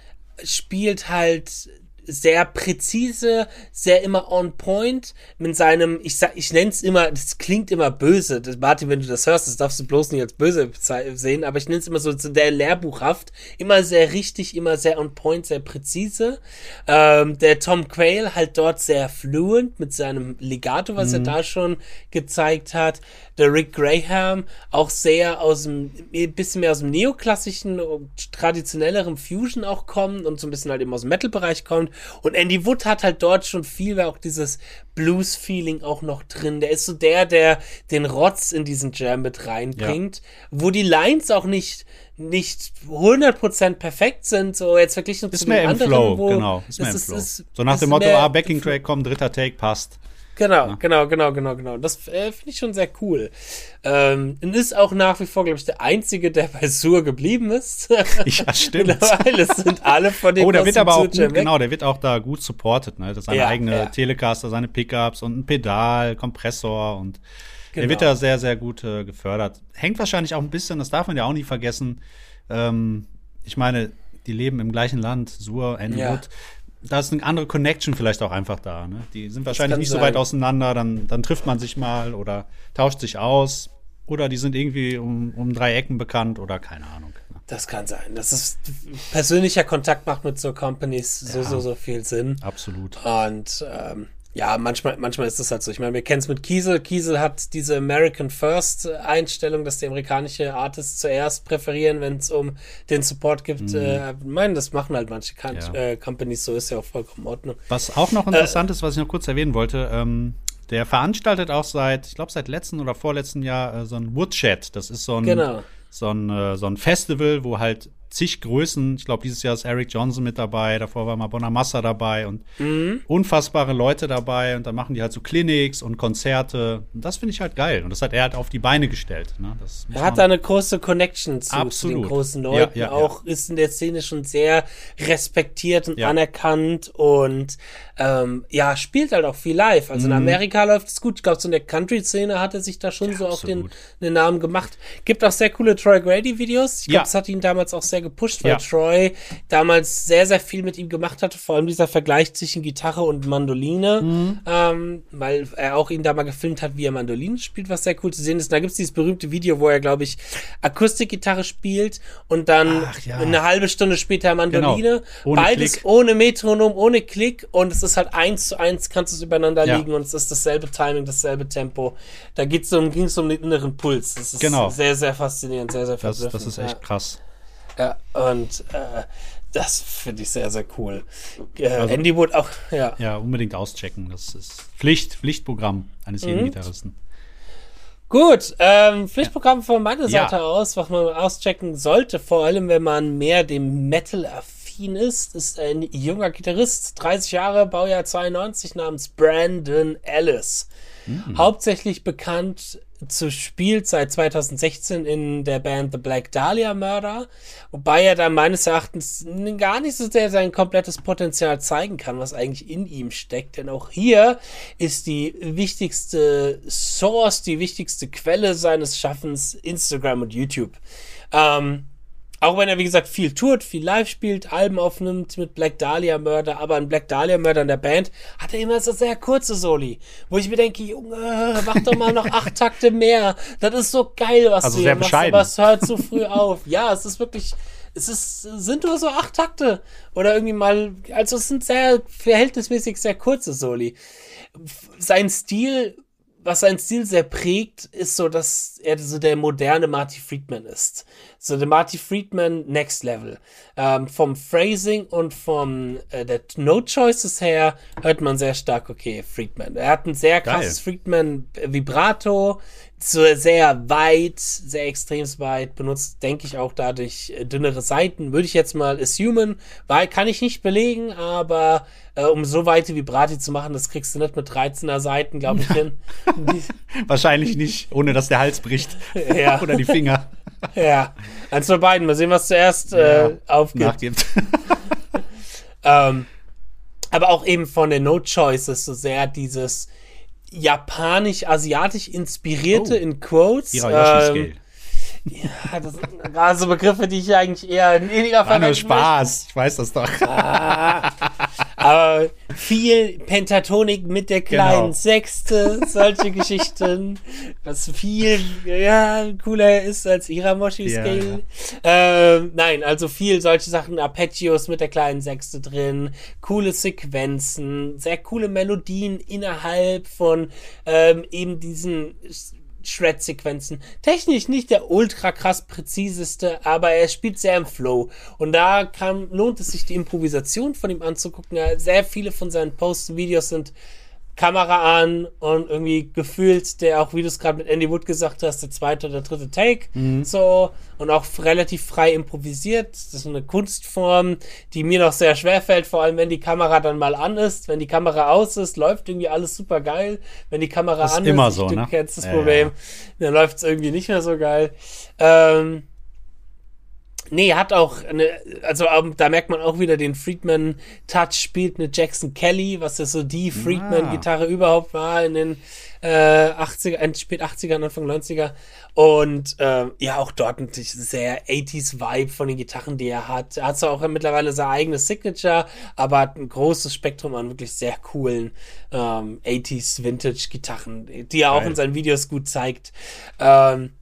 spielt halt sehr präzise, sehr immer on point mit seinem, ich sag, ich nenn's immer, das klingt immer böse, das, Martin, wenn du das hörst, das darfst du bloß nicht als böse sehen, aber ich nenn's immer so sehr lehrbuchhaft, immer sehr richtig, immer sehr on point, sehr präzise. Ähm, der Tom Quayle halt dort sehr fluent mit seinem Legato, was er da schon gezeigt hat. Der Rick Graham auch sehr aus dem, ein bisschen mehr aus dem neoklassischen, und traditionelleren Fusion auch kommt und so ein bisschen halt eben aus dem Metal-Bereich kommt. Und Andy Wood hat halt dort schon viel mehr auch dieses Blues-Feeling auch noch drin. Der ist so der, der den Rotz in diesen Jam mit reinbringt, wo die Lines auch nicht nicht 100% perfekt sind, so jetzt verglichen Ist zu mehr den im anderen, Flow, genau. Ist mehr im das Flow. ist- so nach ist dem Motto, ah, Backing Track, komm, dritter Take, passt. Genau, genau, genau, genau, genau. Das äh, finde ich schon sehr cool. Ähm, und ist auch nach wie vor, glaube ich, der Einzige, der bei Sur geblieben ist. Ja, stimmt. Mittlerweile sind alle von den Oh, der wird aber auch gut, genau, der wird auch da gut supported, ne? Das ist seine Ja, eigene ja. Telecaster, seine Pickups und ein Pedal, Kompressor und Der wird da sehr, sehr gut äh, gefördert. Hängt wahrscheinlich auch ein bisschen, das darf man ja auch nie vergessen. Ähm, ich meine, die leben im gleichen Land, Sur, Anwood. Da ist eine andere Connection vielleicht auch einfach da. Ne? Die sind wahrscheinlich nicht so sein. weit auseinander, dann, dann trifft man sich mal oder tauscht sich aus. Oder die sind irgendwie um, um drei Ecken bekannt oder keine Ahnung. Das kann sein. Das ist persönlicher Kontakt macht mit so Companies so, Ja. so, so viel Sinn. Absolut. Und ähm, ja, manchmal, manchmal ist das halt so. Ich meine, wir kennen es mit Kiesel. Kiesel hat diese American First Einstellung, dass die amerikanische Artists zuerst präferieren, wenn es um den Support gibt. Äh, ich meine, das machen halt manche Kan- Mhm. Ja. äh, Companies, so ist ja auch vollkommen in Ordnung. Was auch noch interessant ist, was ich noch kurz erwähnen wollte, ähm, der veranstaltet auch seit, ich glaube, seit letzten oder vorletzten Jahr äh, so ein Woodshed. Das ist so ein, Genau. so, ein, äh, so ein Festival, wo halt zig Größen, ich glaube, dieses Jahr ist Eric Johnson mit dabei, davor war mal Bonamassa dabei und Mhm. unfassbare Leute dabei und dann machen die halt so Clinics und Konzerte. Und das finde ich halt geil. Und das hat er halt auf die Beine gestellt. Ne? Er hat da eine große Connection zu, zu den Absolut. großen Ja, Leuten. ja, ja. auch ist in der Szene schon sehr respektiert und Ja. anerkannt und ähm, ja, spielt halt auch viel live. Also Mhm. in Amerika läuft es gut. Ich glaube, so in der Country-Szene hat er sich da schon so auch den, den Namen gemacht. Gibt auch sehr coole Troy Grady-Videos. Ich glaube, Ja. das hat ihn damals auch sehr gepusht, weil Ja. Troy damals sehr, sehr viel mit ihm gemacht hatte. Vor allem dieser Vergleich zwischen Gitarre und Mandoline, Mhm. ähm, weil er auch ihn da mal gefilmt hat, wie er Mandoline spielt, was sehr cool zu sehen ist. Und da gibt's dieses berühmte Video, wo er, glaube ich, Akustikgitarre spielt und dann ja. eine halbe Stunde später Mandoline. Genau. Ohne Beides Klick. ohne Metronom, ohne Klick und es ist halt eins zu eins, kannst du es übereinander Ja. liegen und es ist dasselbe Timing, dasselbe Tempo. Da geht's um, ging's um den inneren Puls. Das ist Genau. sehr, sehr faszinierend, sehr, sehr das, das ist echt ja. krass. Ja, und äh, das finde ich sehr, sehr cool. Äh, Also- Andy Wood auch, ja. Ja, unbedingt auschecken. Das ist Pflicht, Pflichtprogramm eines Mhm. jeden Gitarristen. Gut, ähm, Pflichtprogramm von meiner Ja. Seite aus, was man auschecken sollte, vor allem wenn man mehr dem Metal affin ist, ist ein junger Gitarrist, 30 Jahre, Baujahr 92, namens Brandon Ellis. Hauptsächlich bekannt zu spielt seit 2016 in der Band The Black Dahlia Murder, wobei er da meines Erachtens gar nicht so sehr sein komplettes Potenzial zeigen kann, was eigentlich in ihm steckt. Denn auch hier ist die wichtigste Source, die wichtigste Quelle seines Schaffens Instagram und YouTube. Ähm, auch wenn er, wie gesagt, viel tourt, viel live spielt, Alben aufnimmt mit Black Dahlia Murder, aber in Black Dahlia Murder in der Band hat er immer so sehr kurze Soli, wo ich mir denke, Junge, mach doch mal noch acht Takte mehr. Das ist so geil, was Also du hier machst, aber es hört zu früh auf. Ja, es ist wirklich, es ist, sind nur so acht Takte. Oder irgendwie mal, also es sind sehr, verhältnismäßig sehr kurze Soli. Sein Stil was seinen Stil sehr prägt, ist so, dass er so der moderne Marty Friedman ist. So der Marty Friedman Next Level. Ähm, vom Phrasing und vom äh, der Note Choices her hört man sehr stark, okay, Friedman. Er hat ein sehr krasses Friedman Vibrato, sehr weit, sehr extrem weit, benutzt, denke ich, auch dadurch äh, dünnere Seiten, würde ich jetzt mal assumen, weil kann ich nicht belegen, aber äh, um so weite Vibrati zu machen, das kriegst du nicht mit 13er Seiten, glaube ich, hin. Wahrscheinlich nicht, ohne dass der Hals bricht. Ja. Oder die Finger ja, eins von beiden. Mal sehen, was zuerst äh, Ja, aufgibt. nachgibt. Ähm, aber auch eben von der Note Choices so sehr dieses japanisch-asiatisch inspirierte Oh. in Quotes. Hirayoshi-Scale. ja, das sind gerade so Begriffe, die ich eigentlich eher weniger War nur Spaß. Ich weiß das doch. Aber viel Pentatonik mit der kleinen Genau. Sechste, solche Geschichten, was viel ja, cooler ist als Iramoshi Ja. Ähm, nein, also viel solche Sachen, Arpeggios mit der kleinen Sechste drin, coole Sequenzen, sehr coole Melodien innerhalb von ähm, eben diesen Shred-Sequenzen. Technisch nicht der ultra krass präziseste, aber er spielt sehr im Flow. Und da kann, lohnt es sich, die Improvisation von ihm anzugucken. Sehr viele von seinen Posts Videos sind Kamera an und irgendwie gefühlt, der auch, wie du es gerade mit Andy Wood gesagt hast, der zweite oder dritte Take. So. Und auch relativ frei improvisiert. Das ist eine Kunstform, die mir noch sehr schwer fällt, vor allem wenn die Kamera dann mal an ist. Wenn die Kamera aus ist, läuft irgendwie alles super geil. Wenn die Kamera Das ist an immer ist, so, du ne? kennst das Ja, Problem, ja. dann läuft es irgendwie nicht mehr so geil. Ähm, Nee, hat auch eine, also ähm, da merkt man auch wieder den Friedman-Touch, spielt eine Jackson Kelly, was ja so die Friedman-Gitarre überhaupt war in den äh, 80er, Ende spät 80er, Anfang 90er. Und äh, ja, auch dort natürlich sehr 80s Vibe von den Gitarren, die er hat. Er hat zwar auch mittlerweile sein eigenes Signature, aber hat ein großes Spektrum an wirklich sehr coolen ähm, 80s Vintage Gitarren, die er auch Geil. in seinen Videos gut zeigt. Ähm,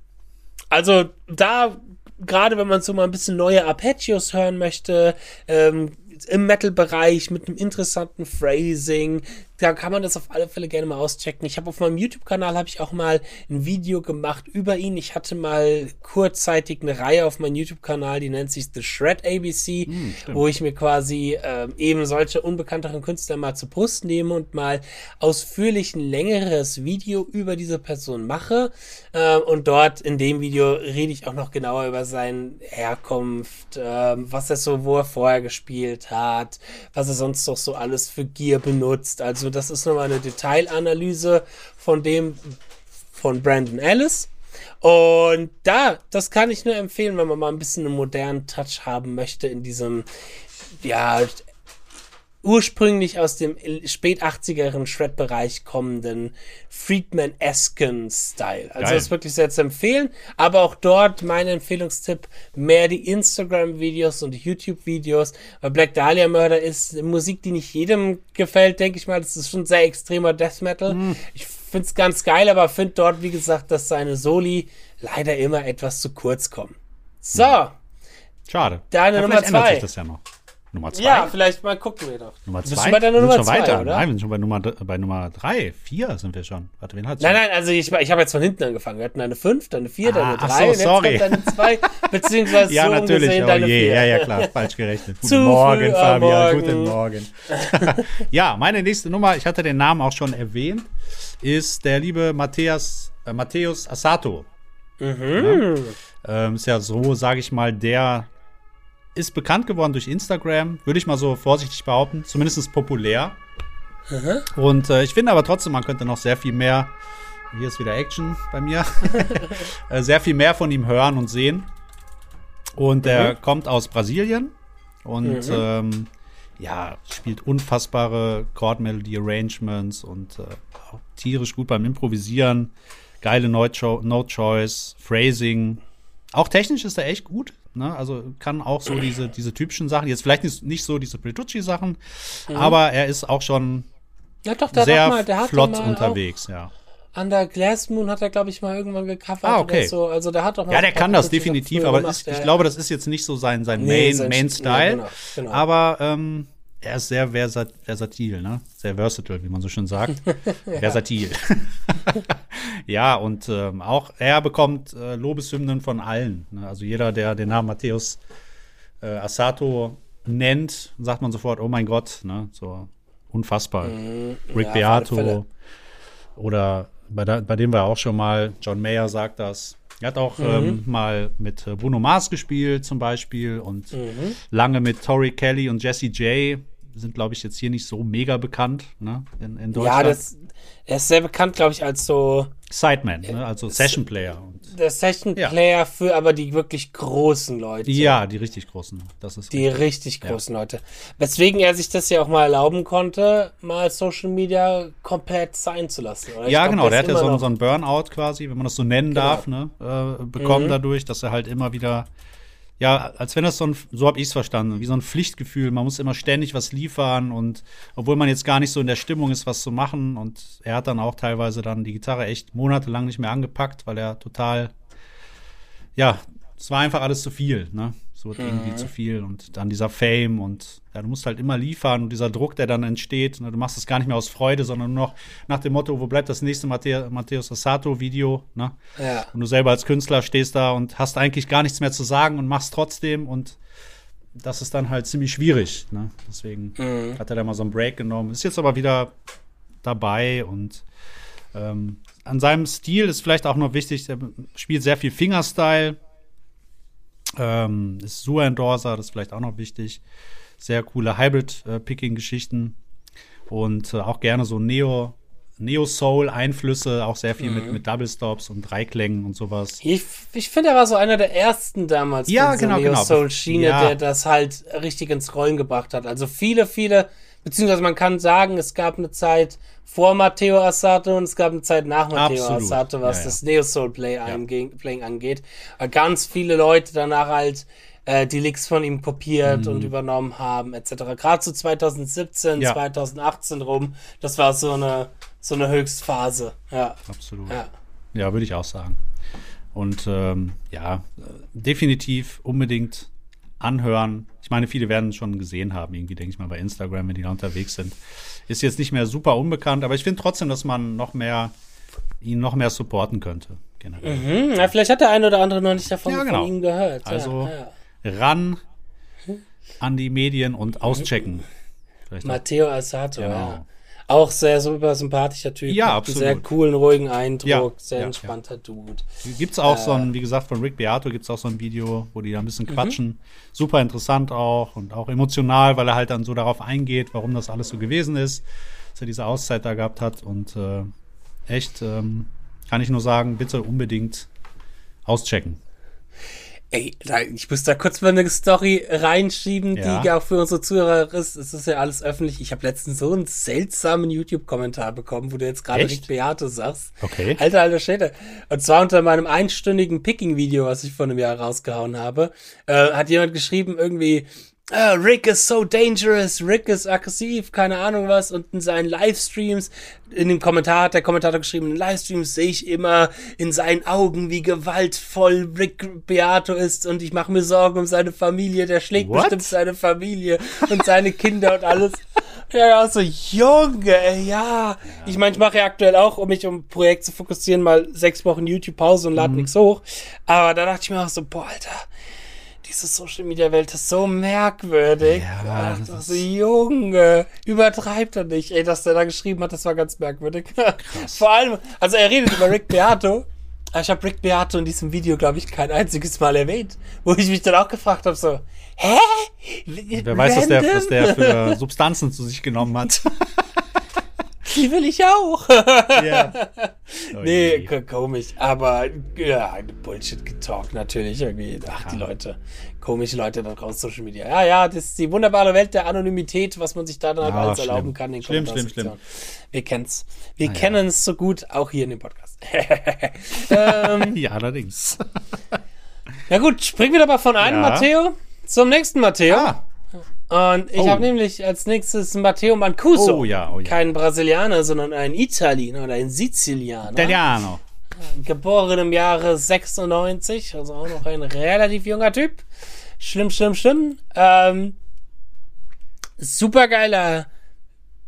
also da, gerade wenn man so mal ein bisschen neue Arpeggios hören möchte, ähm, im Metal-Bereich mit einem interessanten Phrasing, da kann man das auf alle Fälle gerne mal auschecken. Ich habe auf meinem YouTube-Kanal habe ich auch mal ein Video gemacht über ihn. Ich hatte mal kurzzeitig eine Reihe auf meinem YouTube-Kanal, die nennt sich The Shred ABC, wo ich mir quasi ähm, eben solche unbekannteren Künstler mal zur Brust nehme und mal ausführlich ein längeres Video über diese Person mache. Äh, und dort in dem Video rede ich auch noch genauer über seine Herkunft, ähm, was er so, wo er vorher gespielt hat, was er sonst noch so alles für Gear benutzt. Also das ist nochmal eine Detailanalyse von dem von Brandon Ellis. Und da, das kann ich nur empfehlen, wenn man mal ein bisschen einen modernen Touch haben möchte in diesem, ja, ursprünglich aus dem spät 80eren Shred-Bereich kommenden Friedman-esken Style. Also Geil. ist wirklich sehr zu empfehlen. Aber auch dort mein Empfehlungstipp, mehr die Instagram-Videos und die YouTube-Videos, weil Black Dahlia Murder ist Musik, die nicht jedem gefällt, denke ich mal. Das ist schon sehr extremer Death Metal. Ich finde es ganz geil, aber finde dort, wie gesagt, dass seine Soli leider immer etwas zu kurz kommen. So, Schade. Deine ja, Nummer vielleicht ändert zwei. sich das ja noch. Nummer zwei. ja, vielleicht mal gucken wir doch. Nummer Bist zwei. du bei sind Nummer schon zwei, weiter. oder? Nein, wir sind schon bei Nummer, bei Nummer drei. Vier sind wir schon. Warte, wen hat's? Nein, nein, also ich, ich habe jetzt von hinten angefangen. Wir hatten eine 5, dann eine 4, dann Ah, eine ach 3 so, und jetzt sorry. kommt eine 2, beziehungsweise Ja, so natürlich. gesehen Oh deine je, 4. ja, ja, klar. Falsch gerechnet. Zu Guten Morgen, früh Fabian. Morgen. Guten Morgen. ja, meine nächste Nummer, ich hatte den Namen auch schon erwähnt, ist der liebe Matthias, äh, Matthäus Assato. Mhm. Ja. Ähm, ist ja so, sage ich mal, der ist bekannt geworden durch Instagram, würde ich mal so vorsichtig behaupten, zumindest populär. Und äh, ich finde aber trotzdem, man könnte noch sehr viel mehr, hier ist wieder Action bei mir, äh, sehr viel mehr von ihm hören und sehen. Und er kommt aus Brasilien und ähm, ja, spielt unfassbare Chord-Melody-Arrangements und äh, tierisch gut beim Improvisieren. Geile Note- Note-Choice, Phrasing. Auch technisch ist er echt gut. Ne? Also kann auch so diese, diese typischen Sachen, jetzt vielleicht nicht, nicht so diese Petrucci-Sachen, aber er ist auch schon Ja, doch, der sehr hat mal, der hat flott unterwegs, ja. Auch Under Glass Moon hat er, glaube ich, mal irgendwann gecovert Ah, okay. oder so. Also der hat doch mal Ja, der kann das definitiv, aber gemacht, ist, ich ja. glaube, das ist jetzt nicht so sein, sein Nee, Main, Main-Style. ja, genau, genau. Aber ähm, er ist sehr versat versatil, ne? Sehr versatile, wie man so schön sagt. Versatil. ja, und ähm, auch er bekommt äh, Lobeshymnen von allen. Ne? Also jeder, der den Namen Matthäus äh, Assato nennt, sagt man sofort, oh mein Gott, ne? So unfassbar. Rick Mhm. ja, auf alle Beato oder bei, da, bei dem war auch schon mal, John Mayer sagt das. Er hat auch Mhm. ähm, mal mit äh, Bruno Mars gespielt zum Beispiel und Mhm. lange mit Tori Kelly und Jesse J. Sind, glaube ich, jetzt hier nicht so mega bekannt ne, in, in Ja, Deutschland. das, er ist sehr bekannt, glaube ich, als so Sideman, ne, also Session Player. Der Session Ja. Player für aber die wirklich großen Leute. ja, die richtig großen. Das ist Die richtig. richtig großen Leute. Weswegen er sich das ja auch mal erlauben konnte, mal Social Media komplett sein zu lassen. oder? Ja, glaub, genau, der ist hat ja so, so einen Burnout quasi, wenn man das so nennen Genau. darf, ne, äh, bekommen dadurch, dass er halt immer wieder, ja, als wenn das so ein, so habe ich es verstanden, wie so ein Pflichtgefühl, man muss immer ständig was liefern und obwohl man jetzt gar nicht so in der Stimmung ist, was zu machen. Und er hat dann auch teilweise dann die Gitarre echt monatelang nicht mehr angepackt, weil er total, ja, es war einfach alles zu viel, ne? Es wurde irgendwie zu viel und dann dieser Fame und ja, du musst halt immer liefern und dieser Druck, der dann entsteht, ne? du machst es gar nicht mehr aus Freude, sondern nur noch nach dem Motto, wo bleibt das nächste Matthä Matthäus Assato Video, ne? Ja. Und du selber als Künstler stehst da und hast eigentlich gar nichts mehr zu sagen und machst trotzdem und das ist dann halt ziemlich schwierig, ne? Deswegen Mhm. hat er da mal so einen Break genommen, ist jetzt aber wieder dabei und ähm, an seinem Stil ist vielleicht auch noch wichtig, er spielt sehr viel Fingerstyle, ähm, ist Sua Endorser, das ist vielleicht auch noch wichtig. Sehr coole Hybrid-Picking-Geschichten und äh, auch gerne so Neo, Neo-Soul-Einflüsse, auch sehr viel Mhm. mit, mit Double Stops und Dreiklängen und sowas. Ich, ich finde, er war so einer der ersten damals Ja, genau, genau. Neo-Soul-Schiene, Ja. der das halt richtig ins Rollen gebracht hat. Also viele, viele beziehungsweise man kann sagen, es gab eine Zeit vor Matteo Assato und es gab eine Zeit nach Matteo Absolut. Assato, was Ja, ja. das Neo Soul Play ange- Playing angeht. Weil ganz viele Leute danach halt äh, die Licks von ihm kopiert Mhm. und übernommen haben, etc. Gerade so 2017, Ja. 2018 rum, das war so eine, so eine Höchstphase. Ja. Absolut. ja. Ja, würde ich auch sagen. Und ähm, ja, äh, definitiv unbedingt anhören. Ich meine, viele werden es schon gesehen haben, irgendwie, denke ich mal, bei Instagram, wenn die da unterwegs sind. Ist jetzt nicht mehr super unbekannt, aber ich finde trotzdem, dass man noch mehr, ihn noch mehr supporten könnte. Generell. Hm, ja, vielleicht hat der eine oder andere noch nicht davon Ja, genau. von ihm gehört. Also ja, ran an die Medien und auschecken. Vielleicht. Matteo Assato, Genau. Ja. Auch sehr super sympathischer Typ. Ja, absolut. Sehr coolen, ruhigen Eindruck, Ja, sehr ja, entspannter Dude. Gibt's auch Äh. so ein, wie gesagt, von Rick Beato gibt's auch so ein Video, wo die da ein bisschen Mhm. quatschen. Super interessant auch und auch emotional, weil er halt dann so darauf eingeht, warum das alles so gewesen ist, dass er diese Auszeit da gehabt hat. Und äh, echt, ähm, kann ich nur sagen, bitte unbedingt auschecken. Ey, da, ich muss da kurz mal eine Story reinschieben, Ja. die auch für unsere Zuhörer ist. Es ist ja alles öffentlich. Ich habe letztens so einen seltsamen YouTube-Kommentar bekommen, wo du jetzt gerade? Rick Beate sagst. Okay. Alter, alter Schäde. Und zwar unter meinem einstündigen Picking-Video, was ich vor einem Jahr rausgehauen habe, äh, hat jemand geschrieben irgendwie, ah, Rick is so dangerous, Rick is aggressiv, keine Ahnung was. Und in seinen Livestreams, in dem Kommentar hat der Kommentator geschrieben, in Livestreams sehe ich immer in seinen Augen, wie gewaltvoll Rick Beato ist und ich mache mir Sorgen um seine Familie, der schlägt What? bestimmt seine Familie und seine Kinder und alles. Ja, ja, so, Junge, ey, ja. Ich meine, ich mache ja aktuell auch, um mich um ein Projekt zu fokussieren, mal sechs Wochen YouTube-Pause und Mhm. lade nichts hoch. Aber da dachte ich mir auch so, boah, Alter, diese Social-Media-Welt ist so merkwürdig. Ja, Ach, das so, Junge, übertreibt er nicht. Ey, dass der da geschrieben hat, das war ganz merkwürdig. Vor allem, also er redet über Rick Beato. aber Ich habe Rick Beato in diesem Video, glaube ich, kein einziges Mal erwähnt. Wo ich mich dann auch gefragt habe, so, hä? Wer weiß, was der, was der für Substanzen zu sich genommen hat. Die will ich auch. ja. Oh Nee, je. komisch. Aber ja, Bullshit-Getalk natürlich irgendwie. Ach, die Leute. Komische Leute da draußen Social Media. Ja, ja, das ist die wunderbare Welt der Anonymität, was man sich da dann halt alles schlimm. erlauben kann. In Schlimm, schlimm, Kommentarsektionen. Wir kennen's. Wir Ah, ja. kennen es so gut, auch hier in dem Podcast. ähm, ja, allerdings. ja gut, springen wir doch mal von einem Ja. Matteo zum nächsten Matteo. Ah, Und ich Oh. habe nämlich als nächstes Matteo Mancuso. Oh ja, oh ja. Kein Brasilianer, sondern ein Italiener oder ein Sizilianer. Italiano. Geboren im Jahre 96, also auch noch ein relativ junger Typ. Schlimm, schlimm, schlimm. Ähm, supergeiler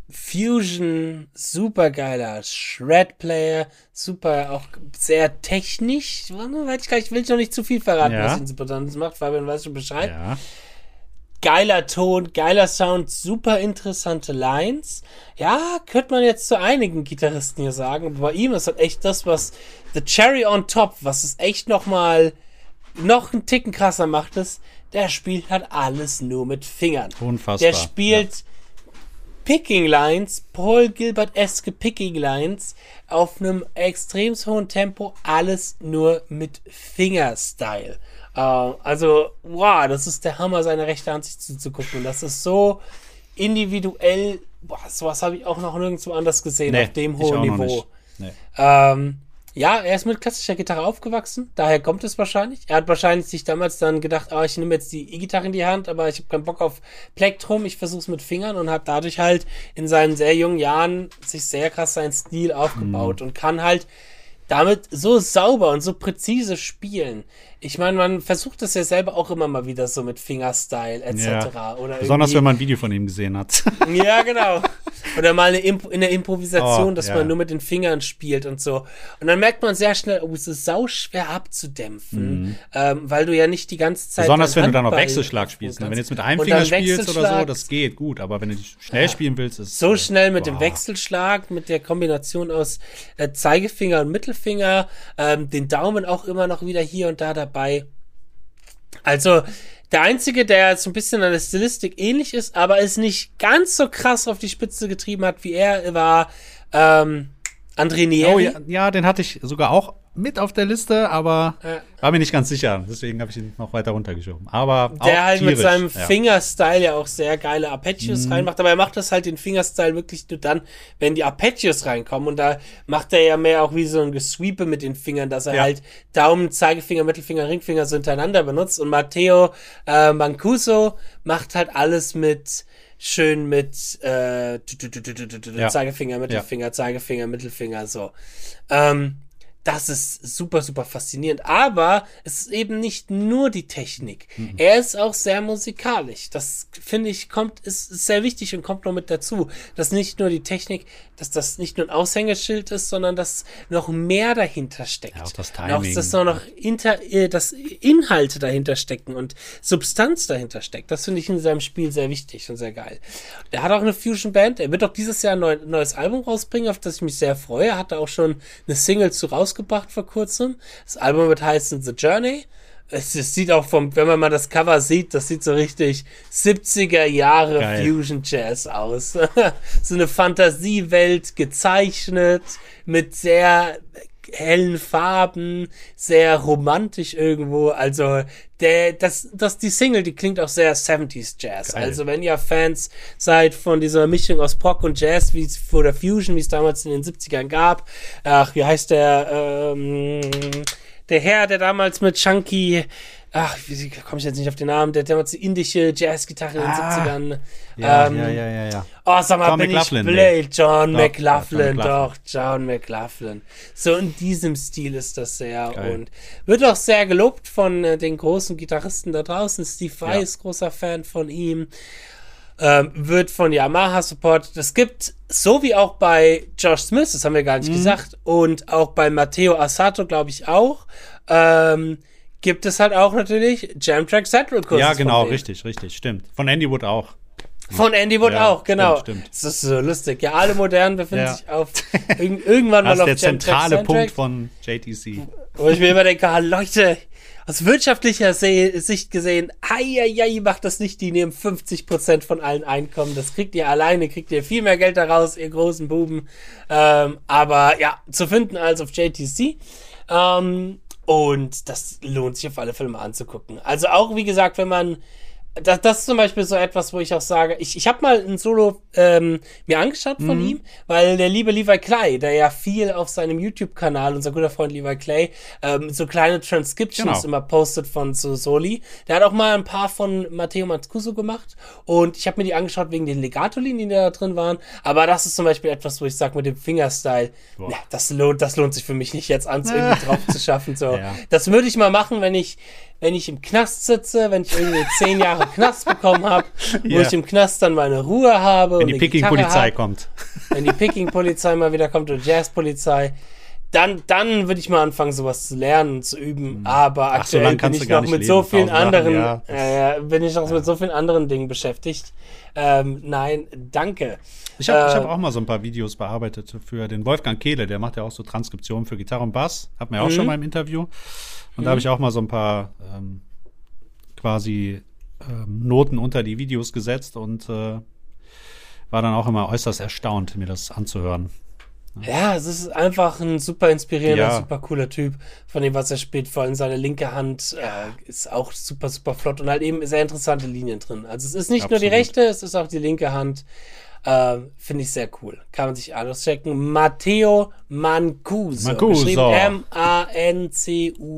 Fusion, supergeiler Shred-Player, super, auch sehr technisch. Ich, ich will noch nicht zu viel verraten, Ja. was ihn so besonders macht. Fabian weiß schon Bescheid Ja. Geiler Ton, geiler Sound, super interessante Lines. Ja, könnte man jetzt zu einigen Gitarristen hier sagen. Aber bei ihm ist halt echt das, was The Cherry on Top, was es echt noch mal noch einen Ticken krasser macht, ist, der spielt halt alles nur mit Fingern. Unfassbar. Der spielt Picking Lines, Paul Gilbert-eske Picking Lines auf einem extrem hohen Tempo, alles nur mit Fingerstyle. Äh, also, wow, das ist der Hammer, seine rechte Hand sich zuzugucken. Und das ist so individuell, boah, sowas habe ich auch noch nirgendwo anders gesehen, Nee, auf dem hohen Niveau. Nee. Ähm, ja, er ist mit klassischer Gitarre aufgewachsen, daher kommt es wahrscheinlich. Er hat wahrscheinlich sich damals dann gedacht, ah, ich nehme jetzt die E-Gitarre in die Hand, aber ich habe keinen Bock auf Plektrum, ich versuche es mit Fingern und hat dadurch halt in seinen sehr jungen Jahren sich sehr krass seinen Stil aufgebaut und kann halt damit so sauber und so präzise spielen. Ich meine, man versucht das ja selber auch immer mal wieder so mit Fingerstyle etc. Ja. Oder Besonders wenn man ein Video von ihm gesehen hat. ja, genau. Oder mal Imp in der Improvisation, Oh, dass ja. man nur mit den Fingern spielt und so. Und dann merkt man sehr schnell, oh, es ist sauschwer abzudämpfen, ähm, weil du ja nicht die ganze Zeit. Mhm. Besonders wenn du dann noch Handball Wechselschlag spielst. ne? Wenn du jetzt mit einem Finger spielst oder so, das geht gut. Aber wenn du schnell spielen willst, ist so schnell mit dem boah. Wechselschlag, mit der Kombination aus äh, Zeigefinger und Mittelfinger, ähm, den Daumen auch immer noch wieder hier und da dabei. Also, der einzige, der so ein bisschen an der Stilistik ähnlich ist, aber es nicht ganz so krass auf die Spitze getrieben hat, wie er war, ähm, André Nieri. Oh, ja, ja, den hatte ich sogar auch mit auf der Liste, aber Ja. war mir nicht ganz sicher. Deswegen habe ich ihn noch weiter runtergeschoben. Aber Der halt mit tierisch, seinem ja. Fingerstyle ja auch sehr geile Arpeggios reinmacht, aber er macht das halt den Fingerstyle wirklich nur dann, wenn die Arpeggios reinkommen und da macht er ja mehr auch wie so ein Gesweepe mit den Fingern, dass er Ja. halt Daumen, Zeigefinger, Mittelfinger, Ringfinger so hintereinander benutzt und Matteo äh, Mancuso macht halt alles mit schön mit äh. Zeigefinger, Mittelfinger, Zeigefinger, Mittelfinger, so. Ähm, das ist super, super faszinierend. Aber es ist eben nicht nur die Technik. Mhm. Er ist auch sehr musikalisch. Das finde ich kommt, ist, ist sehr wichtig und kommt noch mit dazu. Dass nicht nur die Technik, dass das nicht nur ein Aushängeschild ist, sondern dass noch mehr dahinter steckt. Ja, auch das Timing. dass noch inter, äh, dass Inhalte dahinter stecken und Substanz dahinter steckt. Das finde ich in seinem Spiel sehr wichtig und sehr geil. Er hat auch eine Fusion Band. Er wird auch dieses Jahr ein neu, neues Album rausbringen, auf das ich mich sehr freue. Er hatte auch schon eine Single zu rausgebracht vor kurzem. Das Album wird heißen The Journey. Es, es sieht auch vom, wenn man mal das Cover sieht, das sieht so richtig 70er Jahre Geil. Fusion Jazz aus. so eine Fantasiewelt gezeichnet mit sehr hellen Farben, sehr romantisch irgendwo. Also der, das, das, die Single, die klingt auch sehr 70s Jazz. Geil. Also wenn ihr Fans seid von dieser Mischung aus Pop und Jazz, wie es vor der Fusion, wie es damals in den 70ern gab. Ach, wie heißt der, ähm, der Herr, der damals mit Chunky, ach, wie komme ich jetzt nicht auf den Namen, der damals die indische Jazzgitarre in den Ah. 70ern. Ja, ähm, ja, ja, ja, ja. Oh, sag mal, John bin McLaughlin, ich blöd. John Doch, McLaughlin, ja, John doch, John McLaughlin. So in diesem Stil ist das sehr Geil. und wird auch sehr gelobt von äh, den großen Gitarristen da draußen. Steve Vai Ja. ist großer Fan von ihm. Ähm, wird von Yamaha supported. Es gibt, so wie auch bei Josh Smith, das haben wir gar nicht Mhm. gesagt, und auch bei Matteo Asato, glaube ich auch, ähm, gibt es halt auch natürlich Jamtrack Central Kurse. Ja, genau, richtig, richtig, stimmt. Von Andy Wood auch. Von Andy Wood Ja, auch, genau. stimmt, stimmt. Das ist so lustig. Ja, alle modernen befinden Ja. sich auf irg irgendwann Das mal ist auf der Jam zentrale Soundtrack, Punkt von JTC. Wo ich mir immer denke, ah, Leute, aus wirtschaftlicher Sicht gesehen, ai, macht das nicht, die nehmen 50% von allen Einkommen. Das kriegt ihr alleine, kriegt ihr viel mehr Geld daraus, ihr großen Buben. Ähm, aber ja, zu finden als auf JTC. Ähm, und das lohnt sich auf alle mal anzugucken. Also auch, wie gesagt, wenn man das, das ist zum Beispiel so etwas, wo ich auch sage, ich, ich habe mal ein Solo ähm, mir angeschaut von Mhm. ihm, weil der liebe Levi Clay, der ja viel auf seinem YouTube-Kanal, unser guter Freund Levi Clay, ähm, so kleine Transcriptions Genau. immer postet von so Soli. Der hat auch mal ein paar von Matteo Mancuso gemacht und ich habe mir die angeschaut wegen den Legato-Linien, die da drin waren. Aber das ist zum Beispiel etwas, wo ich sage, mit dem Fingerstyle, Boah. ja, das lohnt, das lohnt sich für mich nicht jetzt ans irgendwie drauf zu schaffen. So. Ja. Das würde ich mal machen, wenn ich, wenn ich im Knast sitze, wenn ich irgendwie zehn Jahre Knast bekommen habe, wo Ja. ich im Knast dann meine Ruhe habe. Wenn und die Picking-Polizei kommt. Wenn die Picking-Polizei mal wieder kommt oder Jazzpolizei, dann, dann würde ich mal anfangen, sowas zu lernen und zu üben. Aber Ach, so aktuell lang bin ich noch nicht mit leben, so vielen tausend Sachen, anderen, ja. äh, bin ich noch mit so vielen anderen Dingen beschäftigt. Ähm, nein, danke. Ich habe Äh, hab auch mal so ein paar Videos bearbeitet für den Wolfgang Kehle, der macht ja auch so Transkriptionen für Gitarre und Bass. Hat mir auch Mhm. schon mal im Interview. Und da habe ich auch mal so ein paar ähm, quasi ähm, Noten unter die Videos gesetzt und äh, war dann auch immer äußerst erstaunt, mir das anzuhören. Ja, es ist einfach ein super inspirierender, Ja. super cooler Typ, von dem, was er spielt. Vor allem seine linke Hand äh, ist auch super, super flott und halt eben sehr interessante Linien drin. Also es ist nicht nur die Absolut. rechte, es ist auch die linke Hand. Ähm, Finde ich sehr cool. Kann man sich alles checken. Matteo Mancuso. Mancuso.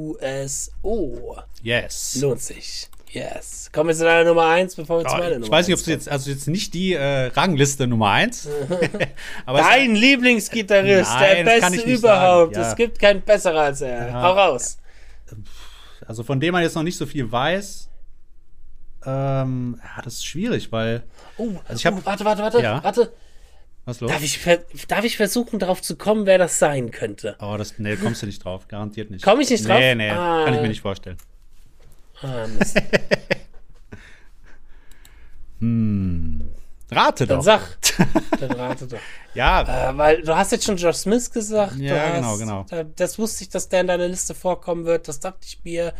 M-A-N-C-U-S-O. Yes. Lohnt sich. Yes. Kommen wir zu deiner Nummer 1, bevor wir zu meiner Nummer ich weiß nicht, ob es jetzt, also jetzt nicht die äh, Rangliste Nummer eins. aber es- Dein Lieblingsgitarrist, Nein, der beste überhaupt. ja. Es gibt keinen besseren als er. Ja. Hau raus. also von dem man jetzt noch nicht so viel weiß, ähm, ja, das ist schwierig, weil. Oh, Also ich hab- oh, warte, warte, warte, Ja. warte. Was los? Darf ich, darf ich versuchen, darauf zu kommen, wer das sein könnte? Oh, das, nee, kommst du nicht drauf, garantiert nicht. Komm ich nicht drauf? Nee, nee, Ah. kann ich mir nicht vorstellen. Ah, Mist. Rate Dann doch. sag. Dann rate doch. Ja, Äh, weil du hast jetzt schon Josh Smith gesagt. Ja, du hast, genau, genau. Da, das wusste ich, dass der in deiner Liste vorkommen wird. Das dachte ich mir.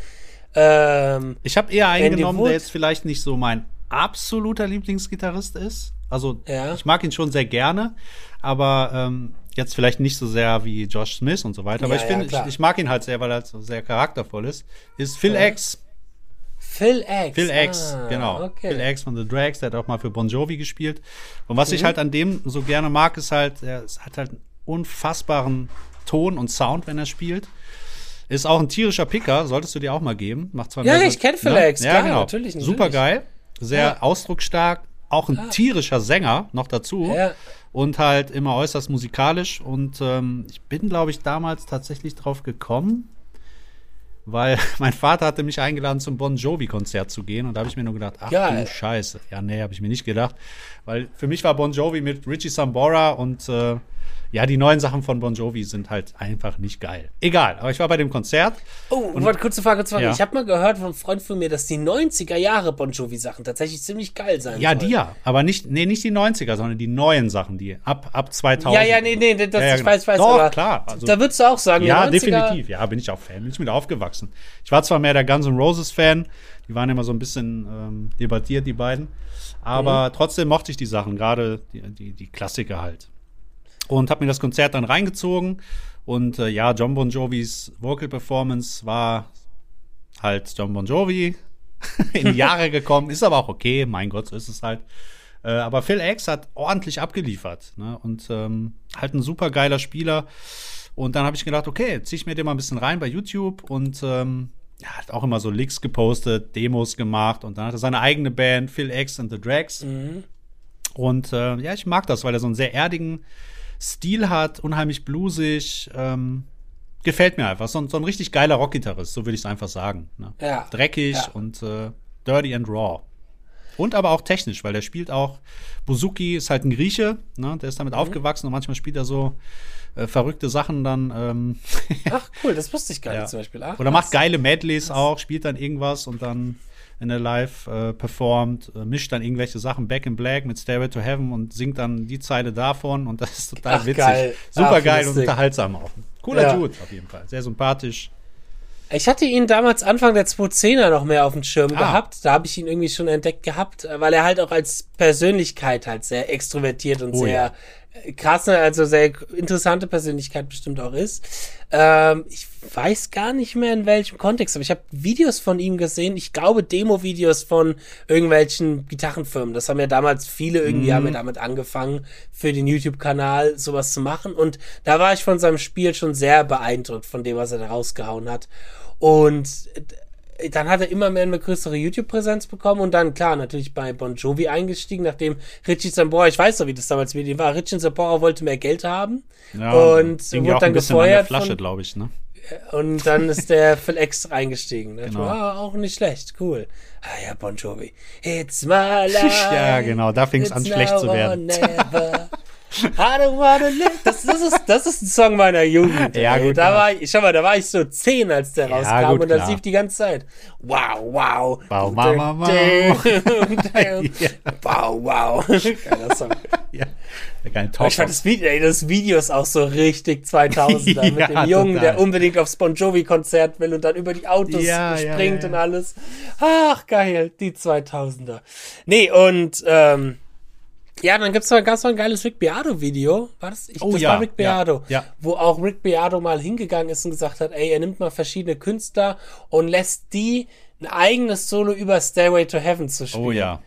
Ähm, ich habe eher einen genommen, der jetzt vielleicht nicht so mein absoluter Lieblingsgitarrist ist. Also Ja. ich mag ihn schon sehr gerne, aber ähm, Jetzt vielleicht nicht so sehr wie Josh Smith und so weiter, aber Ja, ich ja, finde, ich, ich mag ihn halt sehr, weil er halt so sehr charaktervoll ist. Ist Phil. X. Phil X. Phil X, ah, genau. Okay. Phil X von The Drags, der hat auch mal für Bon Jovi gespielt. Und was ich Mhm. halt an dem so gerne mag, ist halt, er hat halt einen unfassbaren Ton und Sound, wenn er spielt. Ist auch ein tierischer Picker, solltest du dir auch mal geben. Macht zwar Ja, ich kenn Phil ne? X, ja, klar, genau. natürlich, natürlich. Super geil, sehr Ja. ausdrucksstark, auch ein tierischer Sänger noch dazu. Ja. Und halt immer äußerst musikalisch. Und ähm, ich bin, glaube ich, damals tatsächlich drauf gekommen, weil mein Vater hatte mich eingeladen, zum Bon Jovi-Konzert zu gehen. Und da habe ich mir nur gedacht, ach Geil. du Scheiße. Ja, nee, habe ich mir nicht gedacht. Weil für mich war Bon Jovi mit Richie Sambora und äh, ja, die neuen Sachen von Bon Jovi sind halt einfach nicht geil. Egal, aber ich war bei dem Konzert. Oh, warte, kurze Frage, kurze Frage. Ja. Ich habe mal gehört von einem Freund von mir, dass die 90er Jahre Bon Jovi Sachen tatsächlich ziemlich geil sein Ja, sollen. die ja. Aber nicht, nee, nicht die 90er, sondern die neuen Sachen, die ab, ab 2000. Ja, ja, nee, nee, das, Ja, ja, ich genau. weiß, ich weiß, Doch, aber klar, also- da würdest du auch sagen, Ja, die 90er, definitiv. Ja, bin ich auch Fan. Bin ich mit aufgewachsen. Ich war zwar mehr der Guns N' Roses Fan, die waren immer so ein bisschen ähm, debattiert, die beiden. Aber trotzdem mochte ich die Sachen, gerade die, die, die Klassiker halt. Und habe mir das Konzert dann reingezogen. Und äh, ja, John Bon Jovis Vocal Performance war halt John Bon Jovi in die Jahre gekommen. Ist aber auch okay, mein Gott, so ist es halt. Äh, aber Phil X hat ordentlich abgeliefert. Ne? Und ähm, halt ein super geiler Spieler. Und dann habe ich gedacht, okay, zieh ich mir den mal ein bisschen rein bei YouTube und ähm, ja, hat auch immer so Leaks gepostet, Demos gemacht und dann hat er seine eigene Band, Phil X and the Drags. Und äh, ja, ich mag das, weil er so einen sehr erdigen Stil hat, unheimlich bluesig. Ähm, gefällt mir einfach. So, ein- so ein richtig geiler Rockgitarrist, so würde ich es einfach sagen. Ne? Ja. Dreckig Ja. und äh, dirty and raw. Und aber auch technisch, weil der spielt auch. Buzuki ist halt ein Grieche, ne? der ist damit aufgewachsen und manchmal spielt er so äh, verrückte Sachen dann. Ähm, Ach, cool, das wusste ich gar Ja. nicht zum Beispiel. Ach, oder macht geile Medleys auch, spielt dann irgendwas und dann in der Live äh, performt, äh, mischt dann irgendwelche Sachen Back in Black mit Stairway to Heaven und singt dann die Zeile davon und das ist total Ach, witzig. geil. Super Ach, geil und unterhaltsam auch. Cooler Ja. Dude auf jeden Fall. Sehr sympathisch. Ich hatte ihn damals Anfang der 2010er noch mehr auf dem Schirm Ah. gehabt. Da habe ich ihn irgendwie schon entdeckt gehabt, äh, weil er halt auch als Persönlichkeit halt sehr extrovertiert und Oh sehr ja. Äh, krasse, also sehr interessante Persönlichkeit bestimmt auch ist. Ähm, ich weiß gar nicht mehr in welchem Kontext, aber ich habe Videos von ihm gesehen. Ich glaube Demo-Videos von irgendwelchen Gitarrenfirmen. Das haben ja damals viele irgendwie haben ja damit angefangen, für den YouTube-Kanal sowas zu machen. Und da war ich von seinem Spiel schon sehr beeindruckt von dem, was er da rausgehauen hat. Und äh, dann hat er immer mehr eine größere YouTube-Präsenz bekommen und dann, klar, natürlich bei Bon Jovi eingestiegen, nachdem Richie Sambora, ich weiß noch, wie das damals mit ihm war, Richie Sambora wollte mehr Geld haben Ja, und wurde dann an gefeuert Flasche, glaube ich, ne? und dann ist der Phil X eingestiegen. Genau. genau. ah, auch nicht schlecht, cool. Ah ja, Bon Jovi. It's my life. Ja, genau, da fing's an, It's schlecht zu werden. I don't wanna live. Das, das, ist, das ist ein Song meiner Jugend. Ja, ey. gut, Da war ich, schau mal, da war ich so zehn, als der Ja, rauskam gut, und das lief die ganze Zeit. Wow, wow. Wow, wow, wow. Wow, wow. Geiler Song. Ja. Ich fand das Video, ey, das Video ist auch so richtig 2000er mit Ja, dem Jungen, total. der unbedingt aufs Bon Jovi Konzert will und dann über die Autos Ja, springt und alles. Ach, geil, die 2000er. Nee, und, ähm, ja, dann gibt's noch, gab's noch ein geiles Rick Beato Video. War das? Ich, Oh, das ja, war Rick Beato. ja, ja. Wo auch Rick Beato mal hingegangen ist und gesagt hat, ey, er nimmt mal verschiedene Künstler und lässt die ein eigenes Solo über Stairway to Heaven zu spielen Oh ja.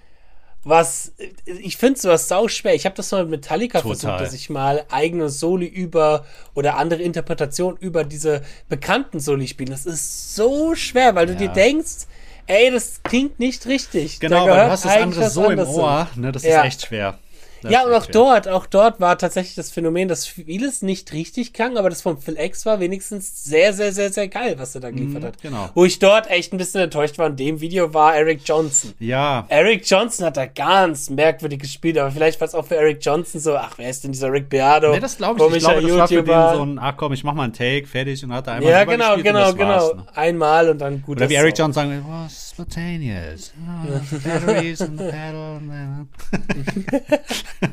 was ich finde sowas sau schwer. Ich habe das mal mit Metallica Total. versucht, dass ich mal eigene Soli über oder andere Interpretationen über diese bekannten Soli spiele. Das ist so schwer, weil du Ja. dir denkst, ey, das klingt nicht richtig. Da Genau, weil du hast das andere so im. Ohr, ne? Das Ja. ist echt schwer. Das Ja, und auch schwer. dort, auch dort war tatsächlich das Phänomen, dass vieles nicht richtig klang, aber das von Phil X war wenigstens sehr, sehr, sehr, sehr geil, was er da geliefert hat. genau. Wo ich dort echt ein bisschen enttäuscht war in dem Video war Eric Johnson. Ja, Eric Johnson hat da ganz merkwürdig gespielt, aber vielleicht war es auch für Eric Johnson so, ach, wer ist denn dieser Rick Beato? Nee, das glaube ich. Ich Komischer glaube, das war für den so ein, ach komm, ich mach mal einen Take, fertig und hat da einmal Ja, genau, genau, genau. ne? Einmal und dann gut. Oder wie Eric so. Johnson sagen, oh, spontaneous. Oh, batteries and pedal.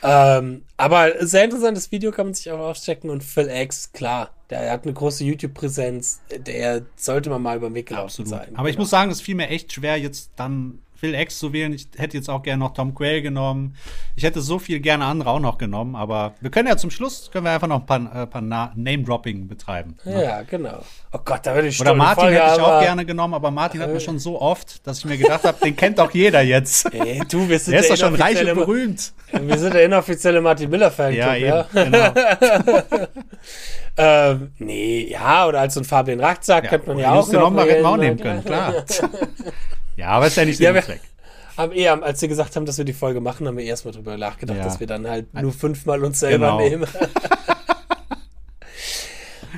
Ähm, aber sehr interessantes Video kann man sich auch auschecken und Phil X, klar, der hat eine große YouTube-Präsenz, der sollte man mal über den Weg gelaufen Absolut. sein. Aber ich Genau. muss sagen, es fiel mir echt schwer, jetzt dann Phil X zu wählen. Ich hätte jetzt auch gerne noch Tom Quayle genommen. Ich hätte so viel gerne andere auch noch genommen, aber wir können ja zum Schluss können wir einfach noch ein paar, äh, paar Name-Dropping betreiben. Ne? Ja, genau. Oh Gott, da würde ich Oder Martin Folge, hätte ich auch gerne genommen, aber Martin hat mir schon so oft, dass ich mir gedacht habe, den kennt doch jeder jetzt. Ey, du, wir sind der ist doch schon reich und berühmt. Wir sind der inoffizielle Martin Miller-Fan. Ja, ja, genau. ähm, nee, ja, oder als so ein Fabian Rachtsack ja, könnte man ja auch noch, noch mal auch nehmen können, klar. ja, aber ist ja nicht Sinn ja, Zweck. Haben eher, als wir gesagt haben, dass wir die Folge machen, haben wir erstmal drüber nachgedacht, ja. dass wir dann halt nur fünfmal uns selber genau. nehmen.